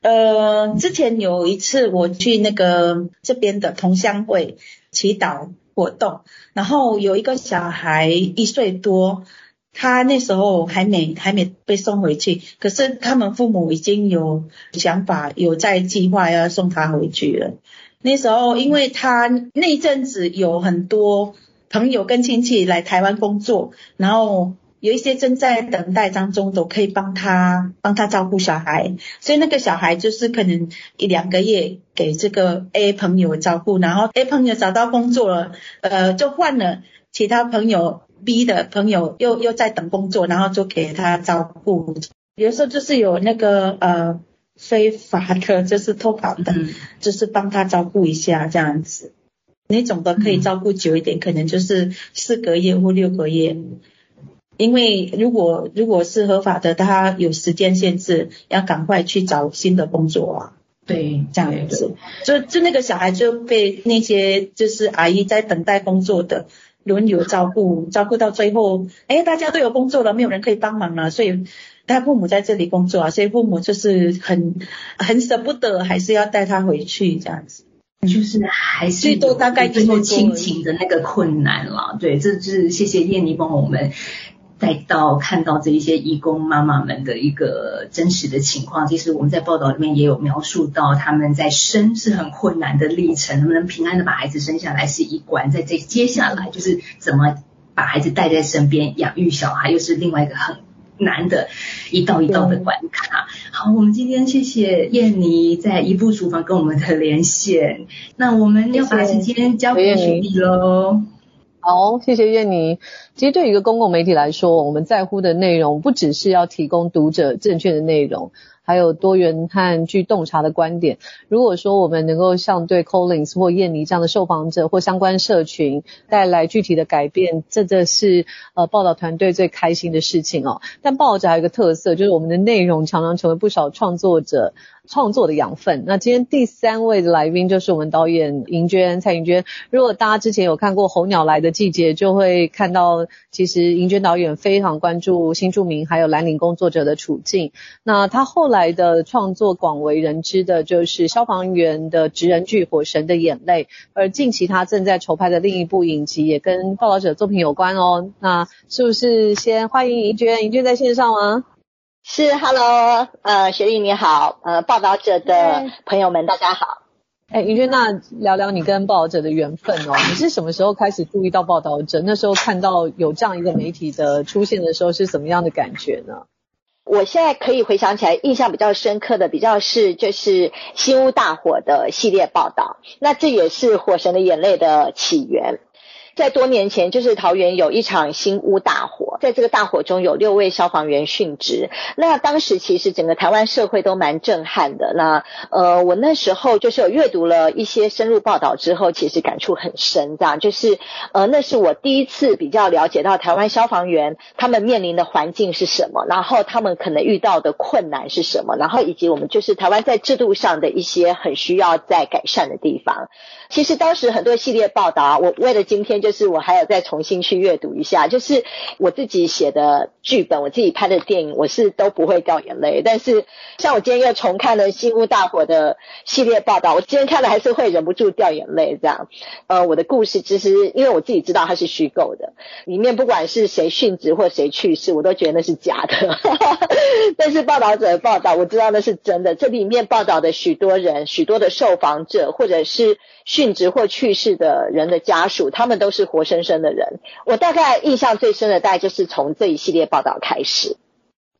[SPEAKER 5] 呃，之前有一次我去那个这边的同乡会祈祷活动，然后有一个小孩一岁多，他那时候还没还没被送回去，可是他们父母已经有想法，有在计划要送他回去了。那时候因为他那阵子有很多朋友跟亲戚来台湾工作，然后。有一些正在等待当中，都可以帮他帮他照顾小孩，所以那个小孩就是可能一两个月给这个 A 朋友照顾，然后 A 朋友找到工作了，呃，就换了其他朋友 B 的朋友又又在等工作，然后就给他照顾。有时候就是有那个呃非法的，就是偷跑的，就是帮他照顾一下这样子。那种的可以照顾久一点，可能就是四个月或六个月。因为如果如果是合法的，他有时间限制，要赶快去找新的工作啊。
[SPEAKER 4] 对，
[SPEAKER 5] 这样子，就就那个小孩就被那些就是阿姨在等待工作的轮流照顾，[LAUGHS] 照顾到最后，哎，大家都有工作了，没有人可以帮忙了，所以他父母在这里工作啊，所以父母就是很很舍不得，还是要带他回去这样子。
[SPEAKER 4] 就是还是最多大概就是亲情的那个困难了。对，这就是谢谢燕妮帮我们。带到看到这一些义工妈妈们的一个真实的情况，其实我们在报道里面也有描述到，他们在生是很困难的历程，能不能平安的把孩子生下来是一关，在这接下来就是怎么把孩子带在身边养育小孩，又是另外一个很难的一道一道的关卡。好，我们今天谢谢燕妮在一步厨房跟我们的连线，那我们要把时间交给徐丽喽。
[SPEAKER 1] 好，谢谢燕妮。其实对于一个公共媒体来说，我们在乎的内容不只是要提供读者正确的内容，还有多元和具洞察的观点。如果说我们能够像对 Collins 或燕妮这样的受访者或相关社群带来具体的改变，这这是呃报道团队最开心的事情哦。但报纸还有一个特色，就是我们的内容常常成为不少创作者创作的养分。那今天第三位的来宾就是我们导演银娟蔡银娟。如果大家之前有看过《候鸟来的季节》，就会看到其实银娟导演非常关注新住民还有蓝领工作者的处境。那他后来的创作广为人知的就是消防员的职人剧《火神的眼泪》，而近期他正在筹拍的另一部影集也跟报道者作品有关哦。那是不是先欢迎怡娟？怡娟在线上吗？
[SPEAKER 6] 是，Hello，呃，雪莉你好，呃，报道者的朋友们大家好。
[SPEAKER 1] 哎，怡娟，那聊聊你跟报道者的缘分哦。你是什么时候开始注意到报道者？那时候看到有这样一个媒体的出现的时候，是什么样的感觉呢？
[SPEAKER 6] 我现在可以回想起来，印象比较深刻的，比较是就是新屋大火的系列报道。那这也是《火神的眼泪》的起源。在多年前，就是桃园有一场新屋大火，在这个大火中有六位消防员殉职。那当时其实整个台湾社会都蛮震撼的。那呃，我那时候就是有阅读了一些深入报道之后，其实感触很深。这样就是呃，那是我第一次比较了解到台湾消防员他们面临的环境是什么，然后他们可能遇到的困难是什么，然后以及我们就是台湾在制度上的一些很需要再改善的地方。其实当时很多系列报道，我为了今天就是我还有再重新去阅读一下，就是我自己写的剧本，我自己拍的电影，我是都不会掉眼泪。但是像我今天又重看了新屋大火的系列报道，我今天看了还是会忍不住掉眼泪。这样，呃，我的故事其实因为我自己知道它是虚构的，里面不管是谁殉职或谁去世，我都觉得那是假的。[LAUGHS] 但是报道者的报道，我知道那是真的。这里面报道的许多人，许多的受访者，或者是殉职或去世的人的家属，他们都是活生生的人。我大概印象最深的，大概就是从这一系列报道开始。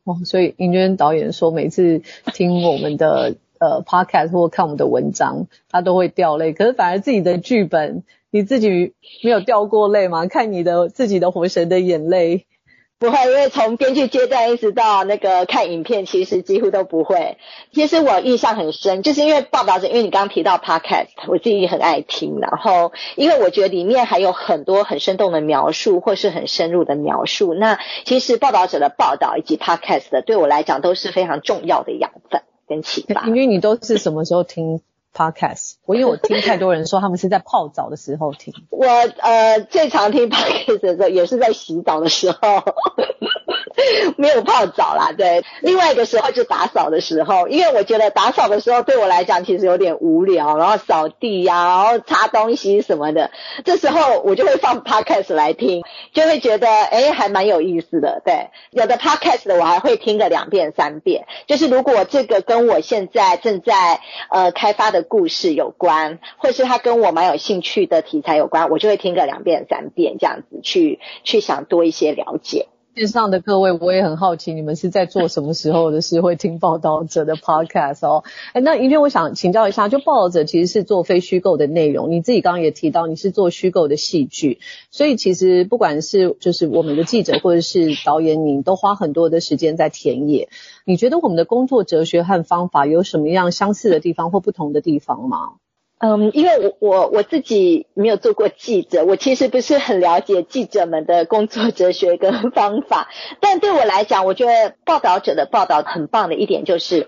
[SPEAKER 1] 哦，所以尹娟导演说，每次听我们的呃 podcast 或看我们的文章，他都会掉泪。可是反而自己的剧本，你自己没有掉过泪吗？看你的自己的活神的眼泪。
[SPEAKER 6] 不会，因为从编剧阶段一直到那个看影片，其实几乎都不会。其实我印象很深，就是因为报道者，因为你刚刚提到 podcast，我自己很爱听。然后，因为我觉得里面还有很多很生动的描述，或是很深入的描述。那其实报道者的报道以及 podcast 的，对我来讲都是非常重要的养分跟启发。
[SPEAKER 1] 因为你都是什么时候听？Podcast，我因为我听太多人说他们是在泡澡的时候听。[LAUGHS]
[SPEAKER 6] 我呃最常听 Podcast 的时候也是在洗澡的时候，[LAUGHS] 没有泡澡啦。对，另外一个时候就打扫的时候，因为我觉得打扫的时候对我来讲其实有点无聊，然后扫地呀、然后擦东西什么的，这时候我就会放 Podcast 来听，就会觉得诶还蛮有意思的。对，有的 Podcast 的我还会听个两遍三遍，就是如果这个跟我现在正在呃开发的。故事有关，或是他跟我蛮有兴趣的题材有关，我就会听个两遍三遍这样子去去想多一些了解。
[SPEAKER 1] 线上的各位，我也很好奇，你们是在做什么时候的事会听报道者的 podcast 哦？哎，那银娟，我想请教一下，就报道者其实是做非虚构的内容，你自己刚刚也提到你是做虚构的戏剧，所以其实不管是就是我们的记者或者是导演，你都花很多的时间在田野。你觉得我们的工作哲学和方法有什么样相似的地方或不同的地方吗？
[SPEAKER 6] 嗯，因为我我我自己没有做过记者，我其实不是很了解记者们的工作哲学跟方法。但对我来讲，我觉得报道者的报道很棒的一点就是，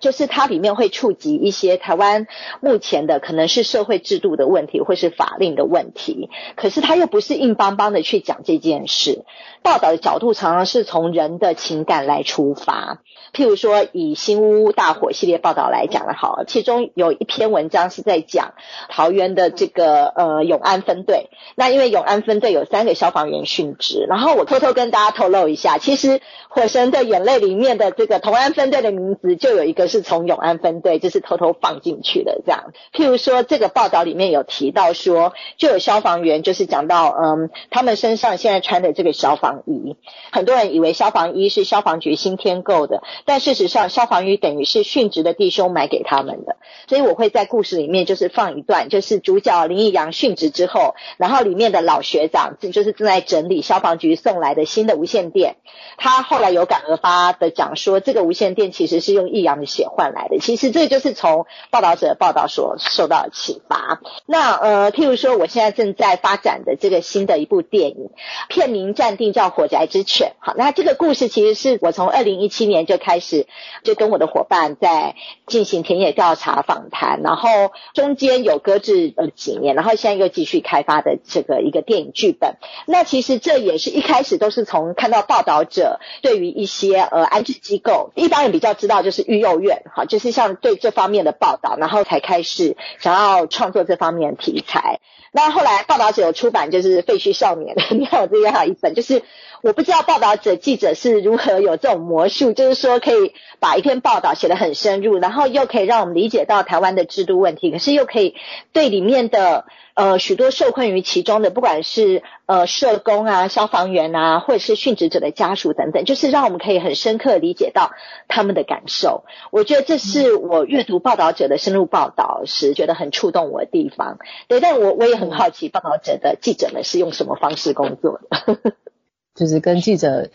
[SPEAKER 6] 就是它里面会触及一些台湾目前的可能是社会制度的问题，或是法令的问题。可是它又不是硬邦邦的去讲这件事，报道的角度常常是从人的情感来出发。譬如说，以新屋大火系列报道来讲的好，其中有一篇文章是在讲桃园的这个呃永安分队。那因为永安分队有三个消防员殉职，然后我偷偷跟大家透露一下，其实《火神的眼泪》里面的这个同安分队的名字就有一个是从永安分队，就是偷偷放进去的这样。譬如说，这个报道里面有提到说，就有消防员就是讲到，嗯，他们身上现在穿的这个消防衣，很多人以为消防衣是消防局新添购的。但事实上，消防衣等于是殉职的弟兄买给他们的，所以我会在故事里面就是放一段，就是主角林义阳殉职之后，然后里面的老学长就是正在整理消防局送来的新的无线电，他后来有感而发的讲说，这个无线电其实是用易阳的血换来的。其实这就是从报道者报道所受到启发。那呃，譬如说，我现在正在发展的这个新的一部电影，片名暂定叫《火宅之犬》。好，那这个故事其实是我从二零一七年就开始就跟我的伙伴在进行田野调查访谈，然后中间有搁置了几年，然后现在又继续开发的这个一个电影剧本。那其实这也是一开始都是从看到报道者对于一些呃安置机构，一般人比较知道就是育幼院，好，就是像对这方面的报道，然后才开始想要创作这方面的题材。那后来报道者有出版就是《废墟少年》，你看我这边还有一本，就是我不知道报道者记者是如何有这种魔术，就是说可以把一篇报道写得很深入，然后又可以让我们理解到台湾的制度问题，是又可以对里面的。呃，许多受困于其中的，不管是呃社工啊、消防员啊，或者是殉职者的家属等等，就是让我们可以很深刻理解到他们的感受。我觉得这是我阅读报道者的深入报道时觉得很触动我的地方。对，但我我也很好奇，报道者的记者们是用什么方式工作的？[LAUGHS]
[SPEAKER 1] 就是跟记者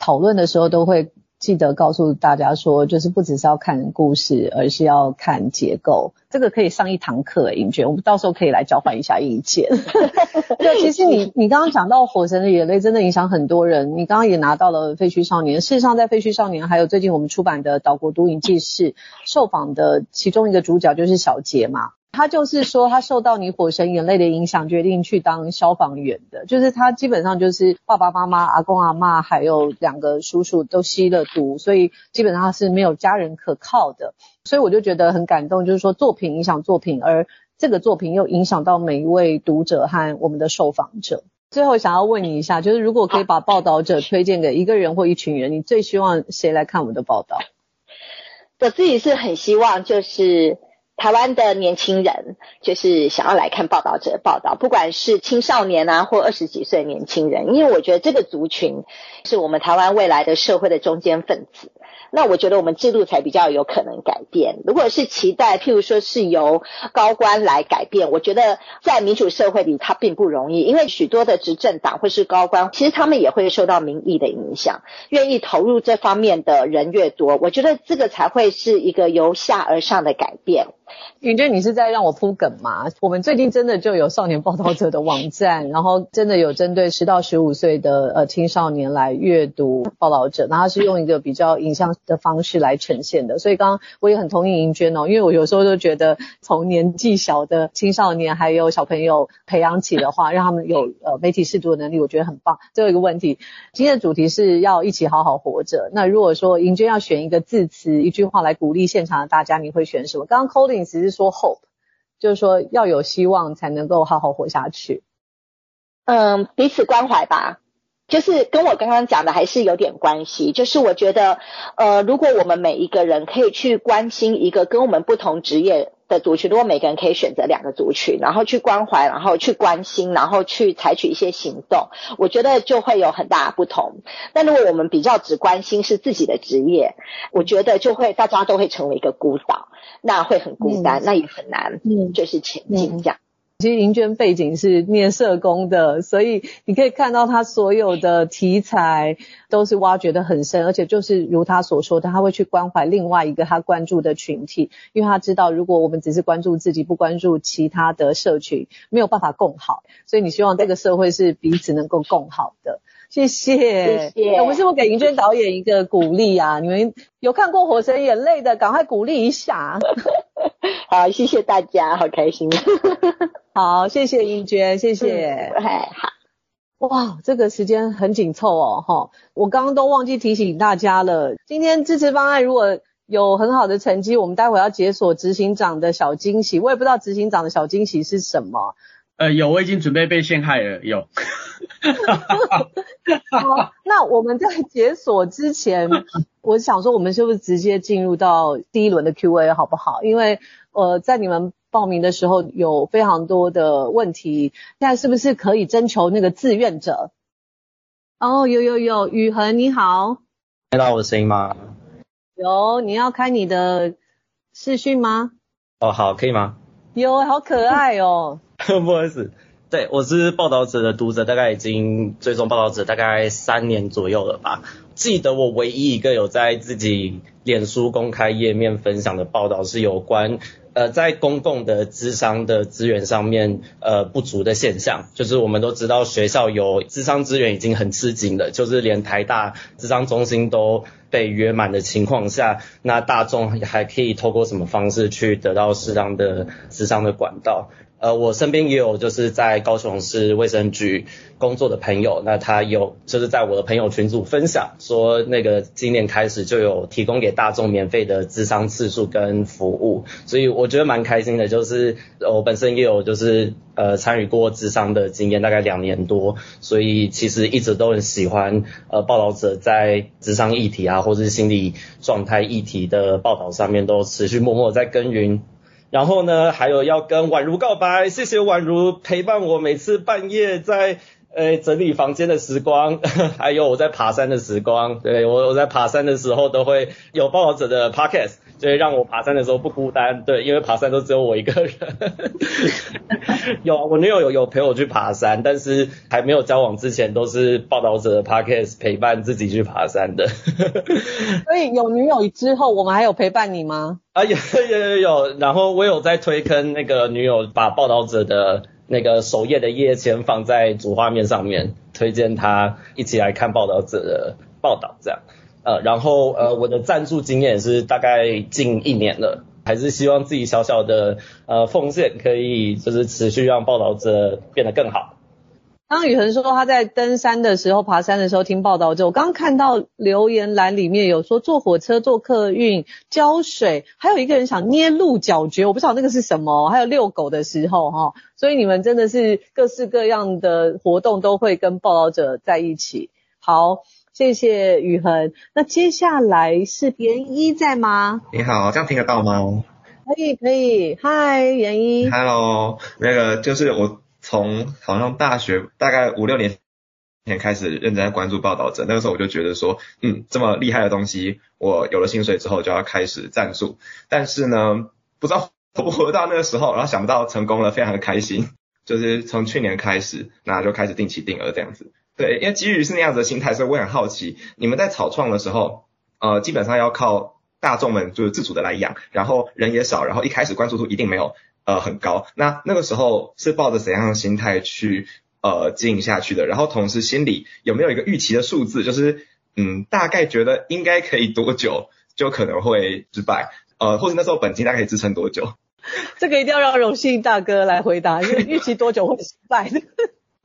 [SPEAKER 1] 讨论的时候都会。记得告诉大家说，就是不只是要看故事，而是要看结构。这个可以上一堂课，英娟，我们到时候可以来交换一下意见。[LAUGHS] 对，其实你你刚刚讲到《火神的眼泪》，真的影响很多人。你刚刚也拿到了《废墟少年》，事实上在《废墟少年》还有最近我们出版的《岛国毒瘾纪事》，受访的其中一个主角就是小杰嘛。他就是说，他受到你火神眼泪的影响，决定去当消防员的。就是他基本上就是爸爸妈妈、阿公阿妈，还有两个叔叔都吸了毒，所以基本上是没有家人可靠的。所以我就觉得很感动，就是说作品影响作品，而这个作品又影响到每一位读者和我们的受访者。最后想要问你一下，就是如果可以把报道者推荐给一个人或一群人，你最希望谁来看我们的报道？
[SPEAKER 6] 我自己是很希望就是。台湾的年轻人就是想要来看报道者报道，不管是青少年啊，或二十几岁年轻人，因为我觉得这个族群是我们台湾未来的社会的中间分子。那我觉得我们制度才比较有可能改变。如果是期待，譬如说是由高官来改变，我觉得在民主社会里它并不容易，因为许多的执政党或是高官，其实他们也会受到民意的影响。愿意投入这方面的人越多，我觉得这个才会是一个由下而上的改变。
[SPEAKER 1] 云娟，你是在让我铺梗吗？我们最近真的就有少年报道者的网站，然后真的有针对十到十五岁的呃青少年来阅读报道者，然后是用一个比较影像的方式来呈现的。所以刚刚我也很同意云娟哦，因为我有时候都觉得从年纪小的青少年还有小朋友培养起的话，让他们有呃媒体识读的能力，我觉得很棒。最后一个问题，今天的主题是要一起好好活着。那如果说云娟要选一个字词一句话来鼓励现场的大家，你会选什么？刚刚 Colin 只是说 hope，就是说要有希望才能够好好活下去。
[SPEAKER 6] 嗯，彼此关怀吧，就是跟我刚刚讲的还是有点关系。就是我觉得，呃，如果我们每一个人可以去关心一个跟我们不同职业的族群，如果每个人可以选择两个族群，然后去关怀，然后去关心，然后去采取一些行动，我觉得就会有很大的不同。但如果我们比较只关心是自己的职业，我觉得就会大家都会成为一个孤岛。那会很孤单，嗯、那也很难，嗯，就是前进这样。
[SPEAKER 1] 其实银娟背景是念社工的，所以你可以看到她所有的题材都是挖掘得很深，而且就是如她所说的，她会去关怀另外一个她关注的群体，因为她知道如果我们只是关注自己，不关注其他的社群，没有办法共好。所以你希望这个社会是彼此能够共好的。谢谢，谢谢。我们是不是给盈娟导演一个鼓励啊？你们有看过《火神眼泪》的，赶快鼓励一下。[LAUGHS]
[SPEAKER 6] 好，谢谢大家，好开心。[LAUGHS]
[SPEAKER 1] 好，谢谢盈娟，谢谢。
[SPEAKER 6] 嗯、好。
[SPEAKER 1] 哇，这个时间很紧凑哦，哈。我刚刚都忘记提醒大家了。今天支持方案如果有很好的成绩，我们待会要解锁执行长的小惊喜。我也不知道执行长的小惊喜是什么。
[SPEAKER 2] 呃，有，我已经准备被陷害了。有。
[SPEAKER 1] 好，那我们在解锁之前，[LAUGHS] 我想说，我们是不是直接进入到第一轮的 Q&A 好不好？因为呃，在你们报名的时候有非常多的问题，现在是不是可以征求那个志愿者？哦，有有有，雨恒你好，
[SPEAKER 7] 听到我的声音吗？
[SPEAKER 1] 有，你要开你的视讯吗？
[SPEAKER 7] 哦，好，可以吗？
[SPEAKER 1] 有，好可爱哦。[LAUGHS]
[SPEAKER 7] 不好意思，对，我是报道者的读者，大概已经追踪报道者大概三年左右了吧。记得我唯一一个有在自己脸书公开页面分享的报道是有关。呃，在公共的智商的资源上面，呃，不足的现象，就是我们都知道学校有智商资源已经很吃紧了，就是连台大智商中心都被约满的情况下，那大众还可以透过什么方式去得到适当的智商的管道？呃，我身边也有就是在高雄市卫生局工作的朋友，那他有就是在我的朋友群组分享说，那个今年开始就有提供给大众免费的咨商次数跟服务，所以我觉得蛮开心的，就是我本身也有就是呃参与过咨商的经验，大概两年多，所以其实一直都很喜欢呃报道者在咨商议题啊，或是心理状态议题的报道上面都持续默默在耕耘。然后呢，还有要跟宛如告白，谢谢宛如陪伴我每次半夜在呃整理房间的时光，[LAUGHS] 还有我在爬山的时光。对，我我在爬山的时候都会有报道者的 podcast，所以让我爬山的时候不孤单。对，因为爬山都只有我一个人。[LAUGHS] 有我女友有有陪我去爬山，但是还没有交往之前都是报道者的 podcast 陪伴自己去爬山的。[LAUGHS]
[SPEAKER 1] 所以有女友之后，我们还有陪伴你吗？
[SPEAKER 7] 啊，有有有有，然后我有在推坑那个女友，把报道者的那个首页的页签放在主画面上面，推荐他一起来看报道者的报道，这样。呃，然后呃，我的赞助经验是大概近一年了，还是希望自己小小的呃奉献可以就是持续让报道者变得更好。
[SPEAKER 1] 刚宇恒说他在登山的时候、爬山的时候听报道就，我刚刚看到留言栏里面有说坐火车、坐客运、浇水，还有一个人想捏鹿角蕨，我不知道那个是什么，还有遛狗的时候哈，所以你们真的是各式各样的活动都会跟报道者在一起。好，谢谢宇恒。那接下来是严一在吗？
[SPEAKER 8] 你好，这样听得到吗？
[SPEAKER 1] 可以，可以。嗨，严一。
[SPEAKER 8] Hello，那个就是我。从好像大学大概五六年前开始认真关注报道者，那个时候我就觉得说，嗯，这么厉害的东西，我有了薪水之后就要开始赞助。但是呢，不知道活不活到那个时候，然后想不到成功了，非常的开心。就是从去年开始，那就开始定期定额这样子。对，因为基于是那样子的心态，所以我很好奇，你们在草创的时候，呃，基本上要靠大众们就是自主的来养，然后人也少，然后一开始关注度一定没有。呃，很高。那那个时候是抱着怎样的心态去呃经营下去的？然后同时心里有没有一个预期的数字？就是嗯，大概觉得应该可以多久就可能会失败？呃，或者那时候本金大概可以支撑多久？[LAUGHS]
[SPEAKER 1] 这个一定要让荣幸大哥来回答，因为预期多久会失败？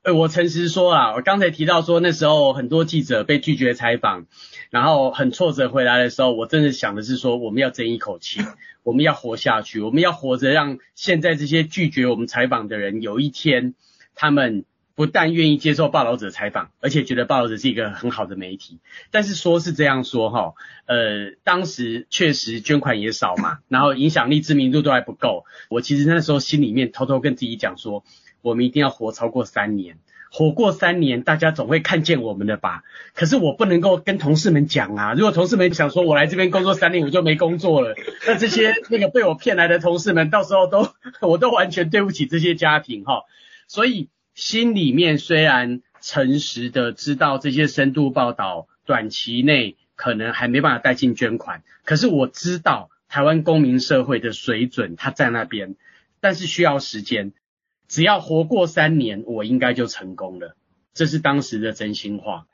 [SPEAKER 2] 呃，我诚实说啊，我刚才提到说那时候很多记者被拒绝采访，然后很挫折回来的时候，我真的想的是说我们要争一口气。我们要活下去，我们要活着，让现在这些拒绝我们采访的人，有一天他们不但愿意接受报道者采访，而且觉得报道者是一个很好的媒体。但是说是这样说哈，呃，当时确实捐款也少嘛，然后影响力、知名度都还不够。我其实那时候心里面偷偷跟自己讲说，我们一定要活超过三年。活过三年，大家总会看见我们的吧？可是我不能够跟同事们讲啊！如果同事们想说我来这边工作三年，我就没工作了，[LAUGHS] 那这些那个被我骗来的同事们，到时候都 [LAUGHS] 我都完全对不起这些家庭哈。所以心里面虽然诚实的知道这些深度报道短期内可能还没办法带进捐款，可是我知道台湾公民社会的水准它在那边，但是需要时间。只要活过三年，我应该就成功了。这是当时的真心话。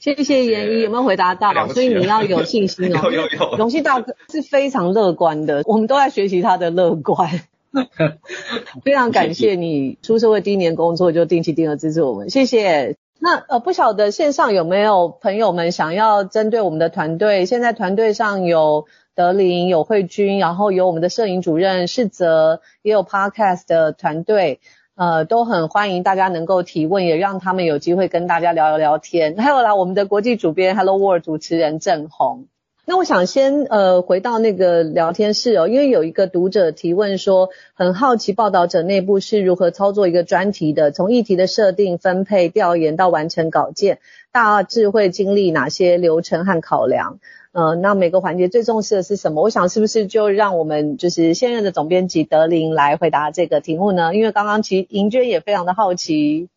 [SPEAKER 1] 谢谢严一，有没有回答到？所以你要有信心哦。有 [LAUGHS] 有有。荣幸大哥是非常乐观的，我们都在学习他的乐观。[LAUGHS] 非常感谢你出社会第一年工作就定期定额支持我们，谢谢。那呃，不晓得线上有没有朋友们想要针对我们的团队？现在团队上有。德林有慧君，然后有我们的摄影主任世泽，也有 Podcast 的团队，呃，都很欢迎大家能够提问，也让他们有机会跟大家聊一聊天。还有啦，我们的国际主编 Hello World 主持人郑红。那我想先呃回到那个聊天室哦，因为有一个读者提问说，很好奇报道者内部是如何操作一个专题的，从议题的设定、分配、调研到完成稿件，大致会经历哪些流程和考量？呃，那每个环节最重视的是什么？我想是不是就让我们就是现任的总编辑德林来回答这个题目呢？因为刚刚其实盈娟也非常的好奇。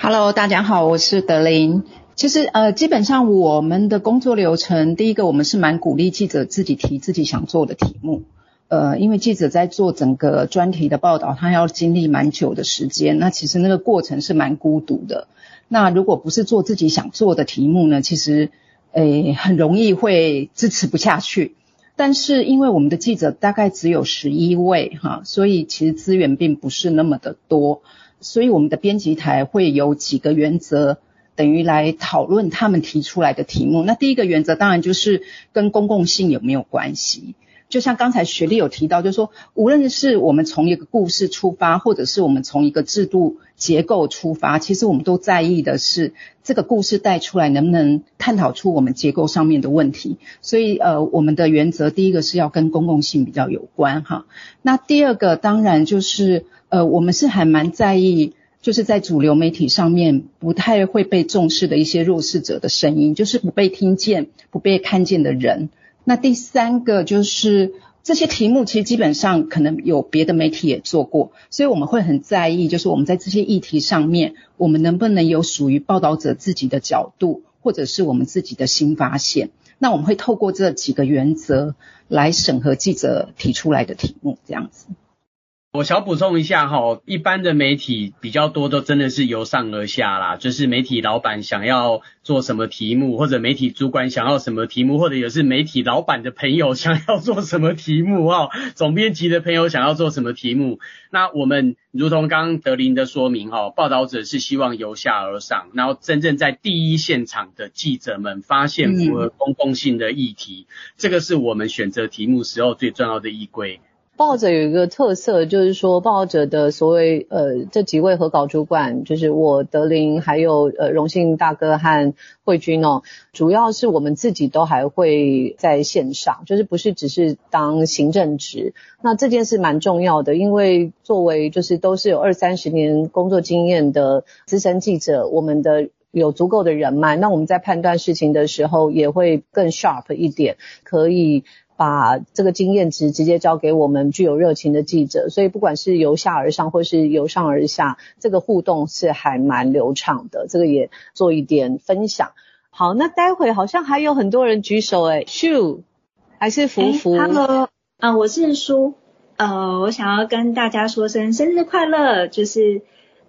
[SPEAKER 9] Hello，大家好，我是德林。其实呃，基本上我们的工作流程，第一个我们是蛮鼓励记者自己提自己想做的题目。呃，因为记者在做整个专题的报道，他要经历蛮久的时间，那其实那个过程是蛮孤独的。那如果不是做自己想做的题目呢，其实，诶，很容易会支持不下去。但是因为我们的记者大概只有十一位哈，所以其实资源并不是那么的多，所以我们的编辑台会有几个原则，等于来讨论他们提出来的题目。那第一个原则当然就是跟公共性有没有关系。就像刚才雪莉有提到，就是说，无论是我们从一个故事出发，或者是我们从一个制度结构出发，其实我们都在意的是这个故事带出来能不能探讨出我们结构上面的问题。所以，呃，我们的原则第一个是要跟公共性比较有关哈。那第二个当然就是，呃，我们是还蛮在意，就是在主流媒体上面不太会被重视的一些弱势者的声音，就是不被听见、不被看见的人。那第三个就是这些题目，其实基本上可能有别的媒体也做过，所以我们会很在意，就是我们在这些议题上面，我们能不能有属于报道者自己的角度，或者是我们自己的新发现。那我们会透过这几个原则来审核记者提出来的题目，这样子。
[SPEAKER 2] 我想补充一下哈，一般的媒体比较多都真的是由上而下啦，就是媒体老板想要做什么题目，或者媒体主管想要什么题目，或者也是媒体老板的朋友想要做什么题目哦，总编辑的朋友想要做什么题目。那我们如同刚刚德林的说明哈，报道者是希望由下而上，然后真正在第一现场的记者们发现符合公共性的议题，这个是我们选择题目时候最重要的依
[SPEAKER 1] 归。报者有一个特色，就是说报者的所谓呃这几位核稿主管，就是我德林，还有呃荣幸大哥和慧君哦，主要是我们自己都还会在线上，就是不是只是当行政职。那这件事蛮重要的，因为作为就是都是有二三十年工作经验的资深记者，我们的有足够的人脉，那我们在判断事情的时候也会更 sharp 一点，可以。把这个经验值直接交给我们具有热情的记者，所以不管是由下而上或是由上而下，这个互动是还蛮流畅的。这个也做一点分享。好，那待会好像还有很多人举手，诶，Shu 还是福福
[SPEAKER 10] ？Hello，啊，我是舒，呃，我想要跟大家说声生日快乐，就是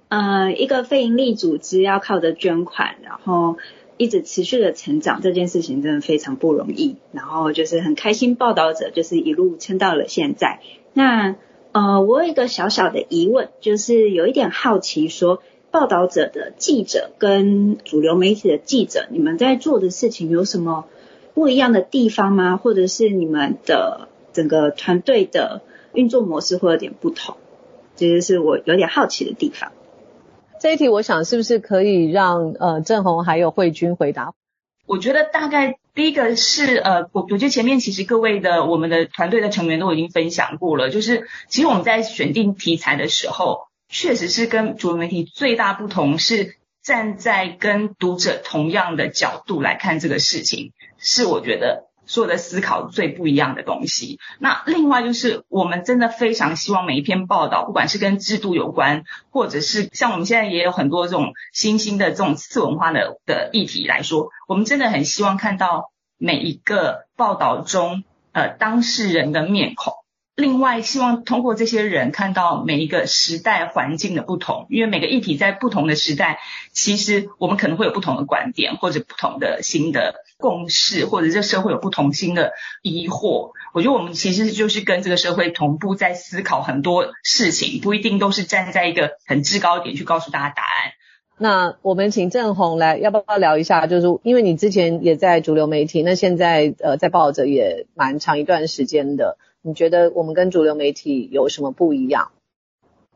[SPEAKER 10] 呃一个非营利组织要靠着捐款，然后。一直持续的成长这件事情真的非常不容易，然后就是很开心，报道者就是一路撑到了现在。那呃，我有一个小小的疑问，就是有一点好奇说，报道者的记者跟主流媒体的记者，你们在做的事情有什么不一样的地方吗？或者是你们的整个团队的运作模式会有点不同？这就是我有点好奇的地方。
[SPEAKER 1] 这一题我想是不是可以让呃郑红还有慧君回答？
[SPEAKER 11] 我觉得大概第一个是呃，我我觉得前面其实各位的我们的团队的成员都已经分享过了，就是其实我们在选定题材的时候，确实是跟主流媒体最大不同是站在跟读者同样的角度来看这个事情，是我觉得。所有的思考最不一样的东西。那另外就是，我们真的非常希望每一篇报道，不管是跟制度有关，或者是像我们现在也有很多这种新兴的这种次文化的的议题来说，我们真的很希望看到每一个报道中，呃，当事人的面孔。另外，希望通过这些人看到每一个时代环境的不同，因为每个议题在不同的时代，其实我们可能会有不同的观点，或者不同的新的共识，或者这社会有不同心的疑惑。我觉得我们其实就是跟这个社会同步在思考很多事情，不一定都是站在一个很制高点去告诉大家答案。
[SPEAKER 1] 那我们请郑红来，要不要聊一下？就是因为你之前也在主流媒体，那现在呃在报道者也蛮长一段时间的。你觉得我们跟主流媒体有什么不一样？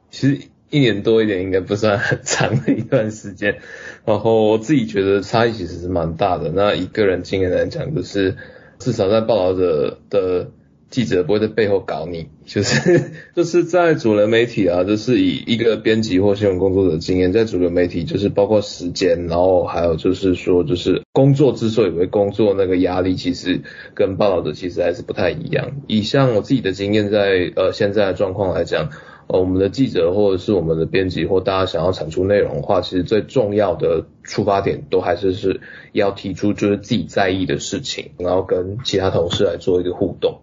[SPEAKER 12] 其实一年多一点应该不算很长的一段时间，[LAUGHS] 然后我自己觉得差异其实是蛮大的。那以个人经验来讲，就是至少在报道者的记者不会在背后搞你，[LAUGHS] 就是就是在主流媒体啊，就是以一个编辑或新闻工作者的经验，在主流媒体就是包括时间，然后还有就是说就是工作之所以为工作那个压力，其实跟报道者其实还是不太一样。以像我自己的经验在呃现在的状况来讲。呃，我们的记者或者是我们的编辑或大家想要产出内容的话，其实最重要的出发点都还是是要提出就是自己在意的事情，然后跟其他同事来做一个互动。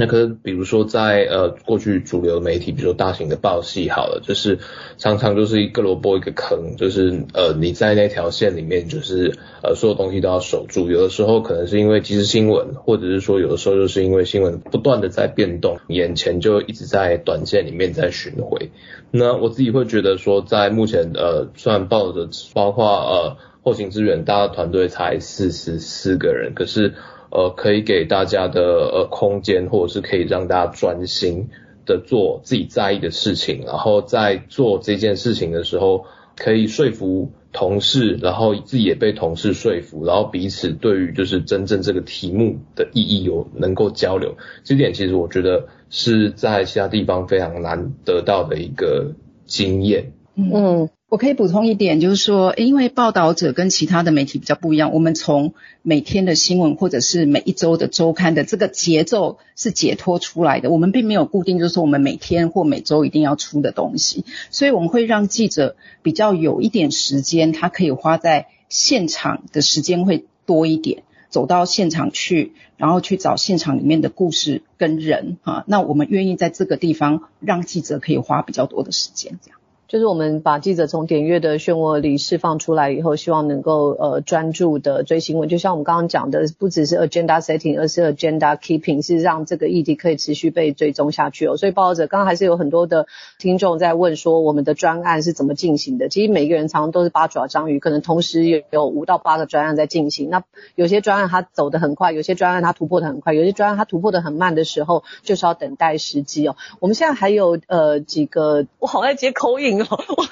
[SPEAKER 12] 那可是比如说在呃过去主流媒体，比如说大型的报系好了，就是常常就是一个萝卜一个坑，就是呃你在那条线里面，就是呃所有东西都要守住。有的时候可能是因为即时新闻，或者是说有的时候就是因为新闻不断的在变动，眼前就一直在短线里面在巡回。那我自己会觉得说，在目前呃虽然报的包括呃后勤支援，大家团队才四十四个人，可是。呃，可以给大家的呃空间，或者是可以让大家专心的做自己在意的事情，然后在做这件事情的时候，可以说服同事，然后自己也被同事说服，然后彼此对于就是真正这个题目的意义有能够交流，这点其实我觉得是在其他地方非常难得到的一个经验。
[SPEAKER 9] 嗯。我可以补充一点，就是说，因为报道者跟其他的媒体比较不一样，我们从每天的新闻或者是每一周的周刊的这个节奏是解脱出来的，我们并没有固定，就是说我们每天或每周一定要出的东西，所以我们会让记者比较有一点时间，他可以花在现场的时间会多一点，走到现场去，然后去找现场里面的故事跟人啊，那我们愿意在这个地方让记者可以花比较多的时间，这样。
[SPEAKER 1] 就是我们把记者从点阅的漩涡里释放出来以后，希望能够呃专注的追新闻。就像我们刚刚讲的，不只是 agenda setting，而是 agenda keeping，是让这个议题可以持续被追踪下去哦。所以报道者刚刚还是有很多的听众在问说，我们的专案是怎么进行的？其实每个人常常都是八爪章鱼，可能同时有有五到八个专案在进行。那有些专案它走得很快，有些专案它突破得很快，有些专案它突破得很慢的时候，就是要等待时机哦。我们现在还有呃几个，我好爱接口音。我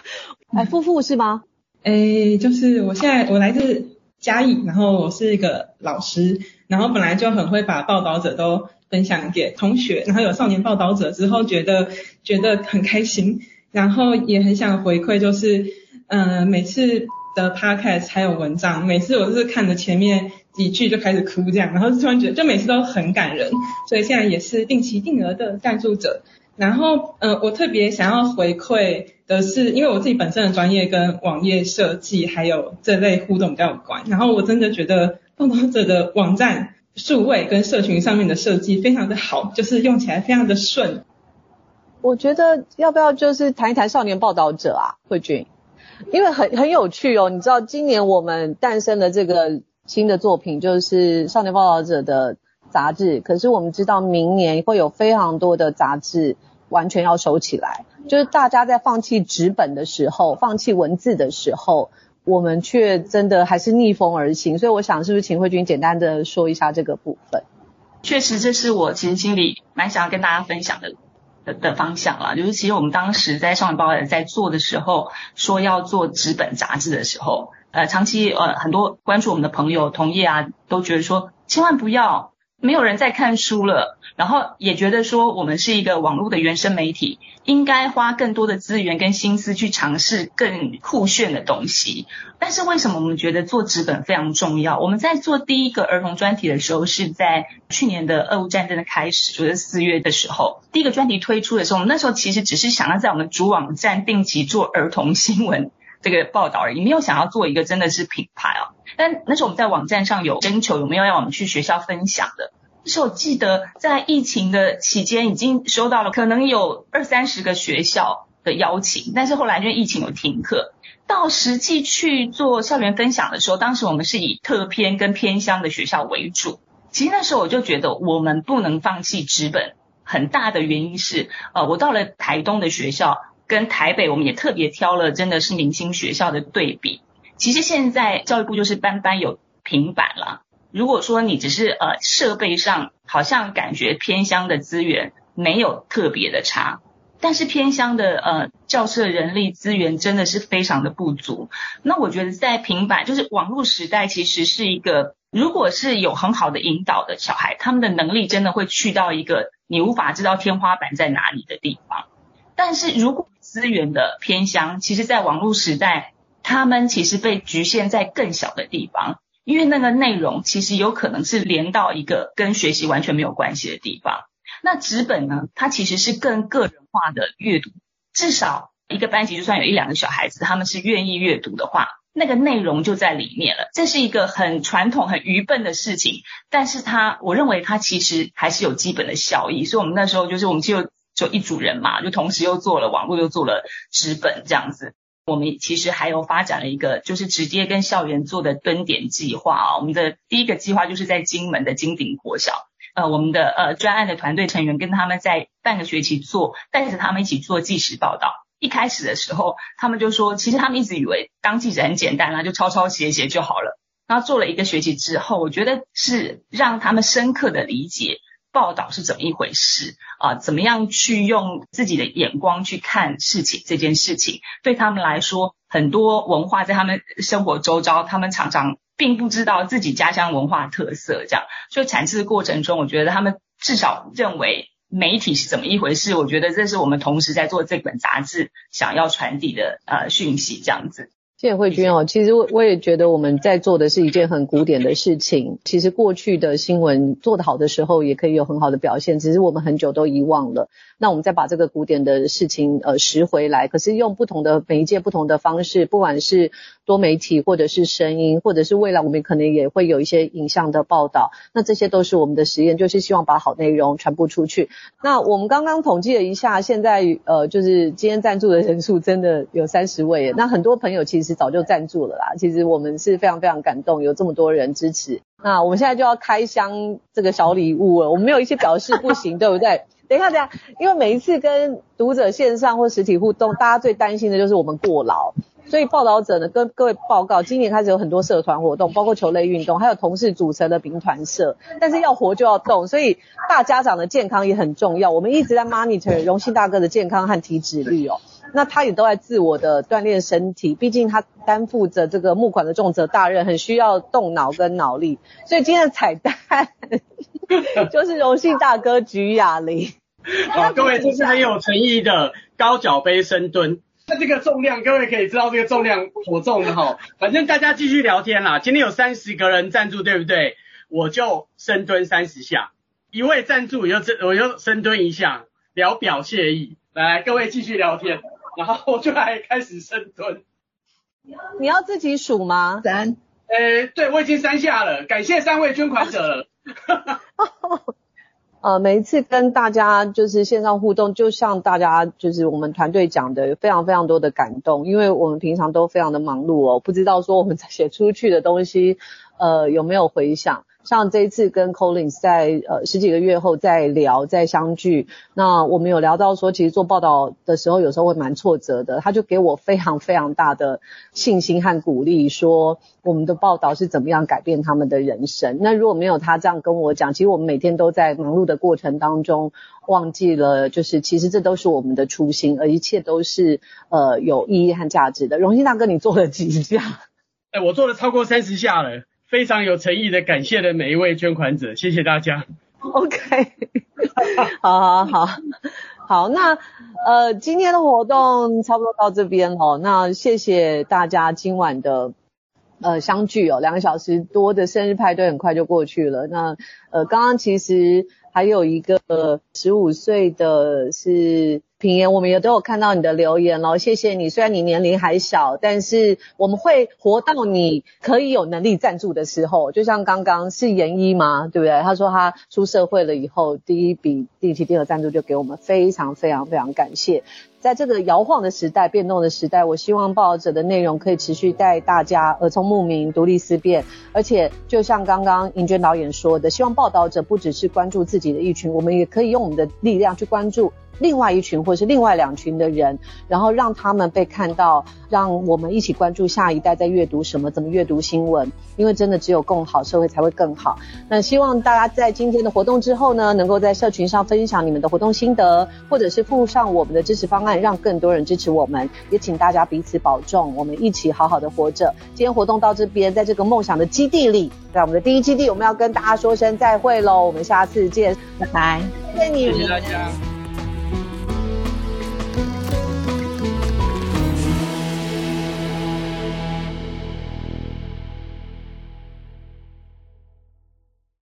[SPEAKER 1] [LAUGHS] 哎，夫妇是吗？
[SPEAKER 13] 哎，就是我现在我来自嘉义，然后我是一个老师，然后本来就很会把报道者都分享给同学，然后有少年报道者之后，觉得觉得很开心，然后也很想回馈，就是嗯、呃，每次的 podcast 还有文章，每次我是看着前面几句就开始哭这样，然后突然觉得就每次都很感人，所以现在也是定期定额的赞助者。然后，呃，我特别想要回馈的是，因为我自己本身的专业跟网页设计还有这类互动比较有关。然后我真的觉得报道者的网站数位跟社群上面的设计非常的好，就是用起来非常的顺。
[SPEAKER 1] 我觉得要不要就是谈一谈少年报道者啊，慧君，因为很很有趣哦。你知道今年我们诞生的这个新的作品就是少年报道者的杂志，可是我们知道明年会有非常多的杂志完全要收起来，就是大家在放弃纸本的时候，放弃文字的时候，我们却真的还是逆风而行。所以我想，是不是秦慧君简单的说一下这个部分？
[SPEAKER 11] 确实，这是我其实心里蛮想要跟大家分享的的的方向啦。就是其实我们当时在上海报道在做的时候，说要做纸本杂志的时候，呃，长期呃很多关注我们的朋友同业啊，都觉得说千万不要。没有人在看书了，然后也觉得说我们是一个网络的原生媒体，应该花更多的资源跟心思去尝试更酷炫的东西。但是为什么我们觉得做纸本非常重要？我们在做第一个儿童专题的时候，是在去年的俄乌战争的开始，就是四月的时候，第一个专题推出的时候，我们那时候其实只是想要在我们主网站定期做儿童新闻这个报道而已，没有想要做一个真的是品牌啊。但那时候我们在网站上有征求有没有要我们去学校分享的。那时候我记得在疫情的期间已经收到了可能有二三十个学校的邀请，但是后来因为疫情有停课，到实际去做校园分享的时候，当时我们是以特偏跟偏乡的学校为主。其实那时候我就觉得我们不能放弃纸本，很大的原因是，呃，我到了台东的学校跟台北，我们也特别挑了真的是明星学校的对比。其实现在教育部就是班班有平板了。如果说你只是呃设备上好像感觉偏乡的资源没有特别的差，但是偏乡的呃教师人力资源真的是非常的不足。那我觉得在平板就是网络时代，其实是一个如果是有很好的引导的小孩，他们的能力真的会去到一个你无法知道天花板在哪里的地方。但是如果资源的偏乡，其实在网络时代，他们其实被局限在更小的地方，因为那个内容其实有可能是连到一个跟学习完全没有关系的地方。那纸本呢，它其实是更个人化的阅读，至少一个班级就算有一两个小孩子，他们是愿意阅读的话。那个内容就在里面了，这是一个很传统、很愚笨的事情，但是它，我认为它其实还是有基本的效益，所以我们那时候就是我们就就一组人嘛，就同时又做了网络，又做了纸本这样子。我们其实还有发展了一个，就是直接跟校园做的蹲点计划啊。我们的第一个计划就是在金门的金鼎国小，呃，我们的呃专案的团队成员跟他们在半个学期做，带着他们一起做纪实报道。一开始的时候，他们就说，其实他们一直以为当记者很简单啊，就抄抄写写就好了。然后做了一个学期之后，我觉得是让他们深刻的理解报道是怎么一回事啊，怎么样去用自己的眼光去看事情这件事情，对他们来说，很多文化在他们生活周遭，他们常常并不知道自己家乡文化特色，这样，所以产制的过程中，我觉得他们至少认为。媒体是怎么一回事？我觉得这是我们同时在做这本杂志想要传递的呃讯息，这样子。
[SPEAKER 1] 谢谢慧君哦，其实我我也觉得我们在做的是一件很古典的事情。其实过去的新闻做得好的时候，也可以有很好的表现，只是我们很久都遗忘了。那我们再把这个古典的事情呃拾回来，可是用不同的媒介、不同的方式，不管是多媒体，或者是声音，或者是未来我们可能也会有一些影像的报道。那这些都是我们的实验，就是希望把好内容传播出去。那我们刚刚统计了一下，现在呃就是今天赞助的人数真的有三十位。那很多朋友其实早就赞助了啦。其实我们是非常非常感动，有这么多人支持。那我们现在就要开箱这个小礼物了。我们没有一些表示不行，[LAUGHS] 对不对？等一下，等一下，因为每一次跟读者线上或实体互动，大家最担心的就是我们过劳，所以报道者呢跟各位报告，今年开始有很多社团活动，包括球类运动，还有同事组成的兵团社。但是要活就要动，所以大家长的健康也很重要。我们一直在 monitor 荣幸大哥的健康和体脂率哦，那他也都在自我的锻炼身体，毕竟他担负着这个募款的重责大任，很需要动脑跟脑力。所以今天的彩蛋。[LAUGHS] 就是荣幸大哥举哑铃，[LAUGHS]
[SPEAKER 2] 好，各位，这是很有诚意的高脚杯深蹲。那这个重量，各位可以知道这个重量多重的哈。反正大家继续聊天啦。今天有三十个人赞助，对不对？我就深蹲三十下，一位赞助我就我就深蹲一下，聊表谢意。来，各位继续聊天，然后我就来开始深蹲。
[SPEAKER 1] 你要自己数吗？
[SPEAKER 2] 三。呃，对，我已经三下了，感谢三位捐款者了。
[SPEAKER 1] 呃，每一次跟大家就是线上互动，就像大家就是我们团队讲的，非常非常多的感动，因为我们平常都非常的忙碌哦，不知道说我们写出去的东西，呃，有没有回响。像这一次跟 Collins 在呃十几个月后再聊再相聚，那我们有聊到说，其实做报道的时候有时候会蛮挫折的，他就给我非常非常大的信心和鼓励，说我们的报道是怎么样改变他们的人生。那如果没有他这样跟我讲，其实我们每天都在忙碌的过程当中忘记了，就是其实这都是我们的初心，而一切都是呃有意义和价值的。荣幸大哥，你做了几下？
[SPEAKER 2] 哎，我做了超过三十下了。非常有诚意的感谢的每一位捐款者，谢谢大家。
[SPEAKER 1] OK，[LAUGHS] 好好好，好，那呃今天的活动差不多到这边哦，那谢谢大家今晚的呃相聚哦，两个小时多的生日派对很快就过去了。那呃刚刚其实还有一个十五岁的是。平言，我们也都有看到你的留言咯，谢谢你。虽然你年龄还小，但是我们会活到你可以有能力赞助的时候。就像刚刚是研一吗？对不对？他说他出社会了以后，第一笔第一期第二赞助就给我们，非常非常非常感谢。在这个摇晃的时代、变动的时代，我希望报道者的内容可以持续带大家耳聪目明、独立思辨。而且，就像刚刚尹娟导演说的，希望报道者不只是关注自己的一群，我们也可以用我们的力量去关注。另外一群或是另外两群的人，然后让他们被看到，让我们一起关注下一代在阅读什么，怎么阅读新闻。因为真的只有共好，社会才会更好。那希望大家在今天的活动之后呢，能够在社群上分享你们的活动心得，或者是附上我们的支持方案，让更多人支持我们。也请大家彼此保重，我们一起好好的活着。今天活动到这边，在这个梦想的基地里，在我们的第一基地，我们要跟大家说声再会喽。我们下次见，拜拜，谢谢你，谢谢大家。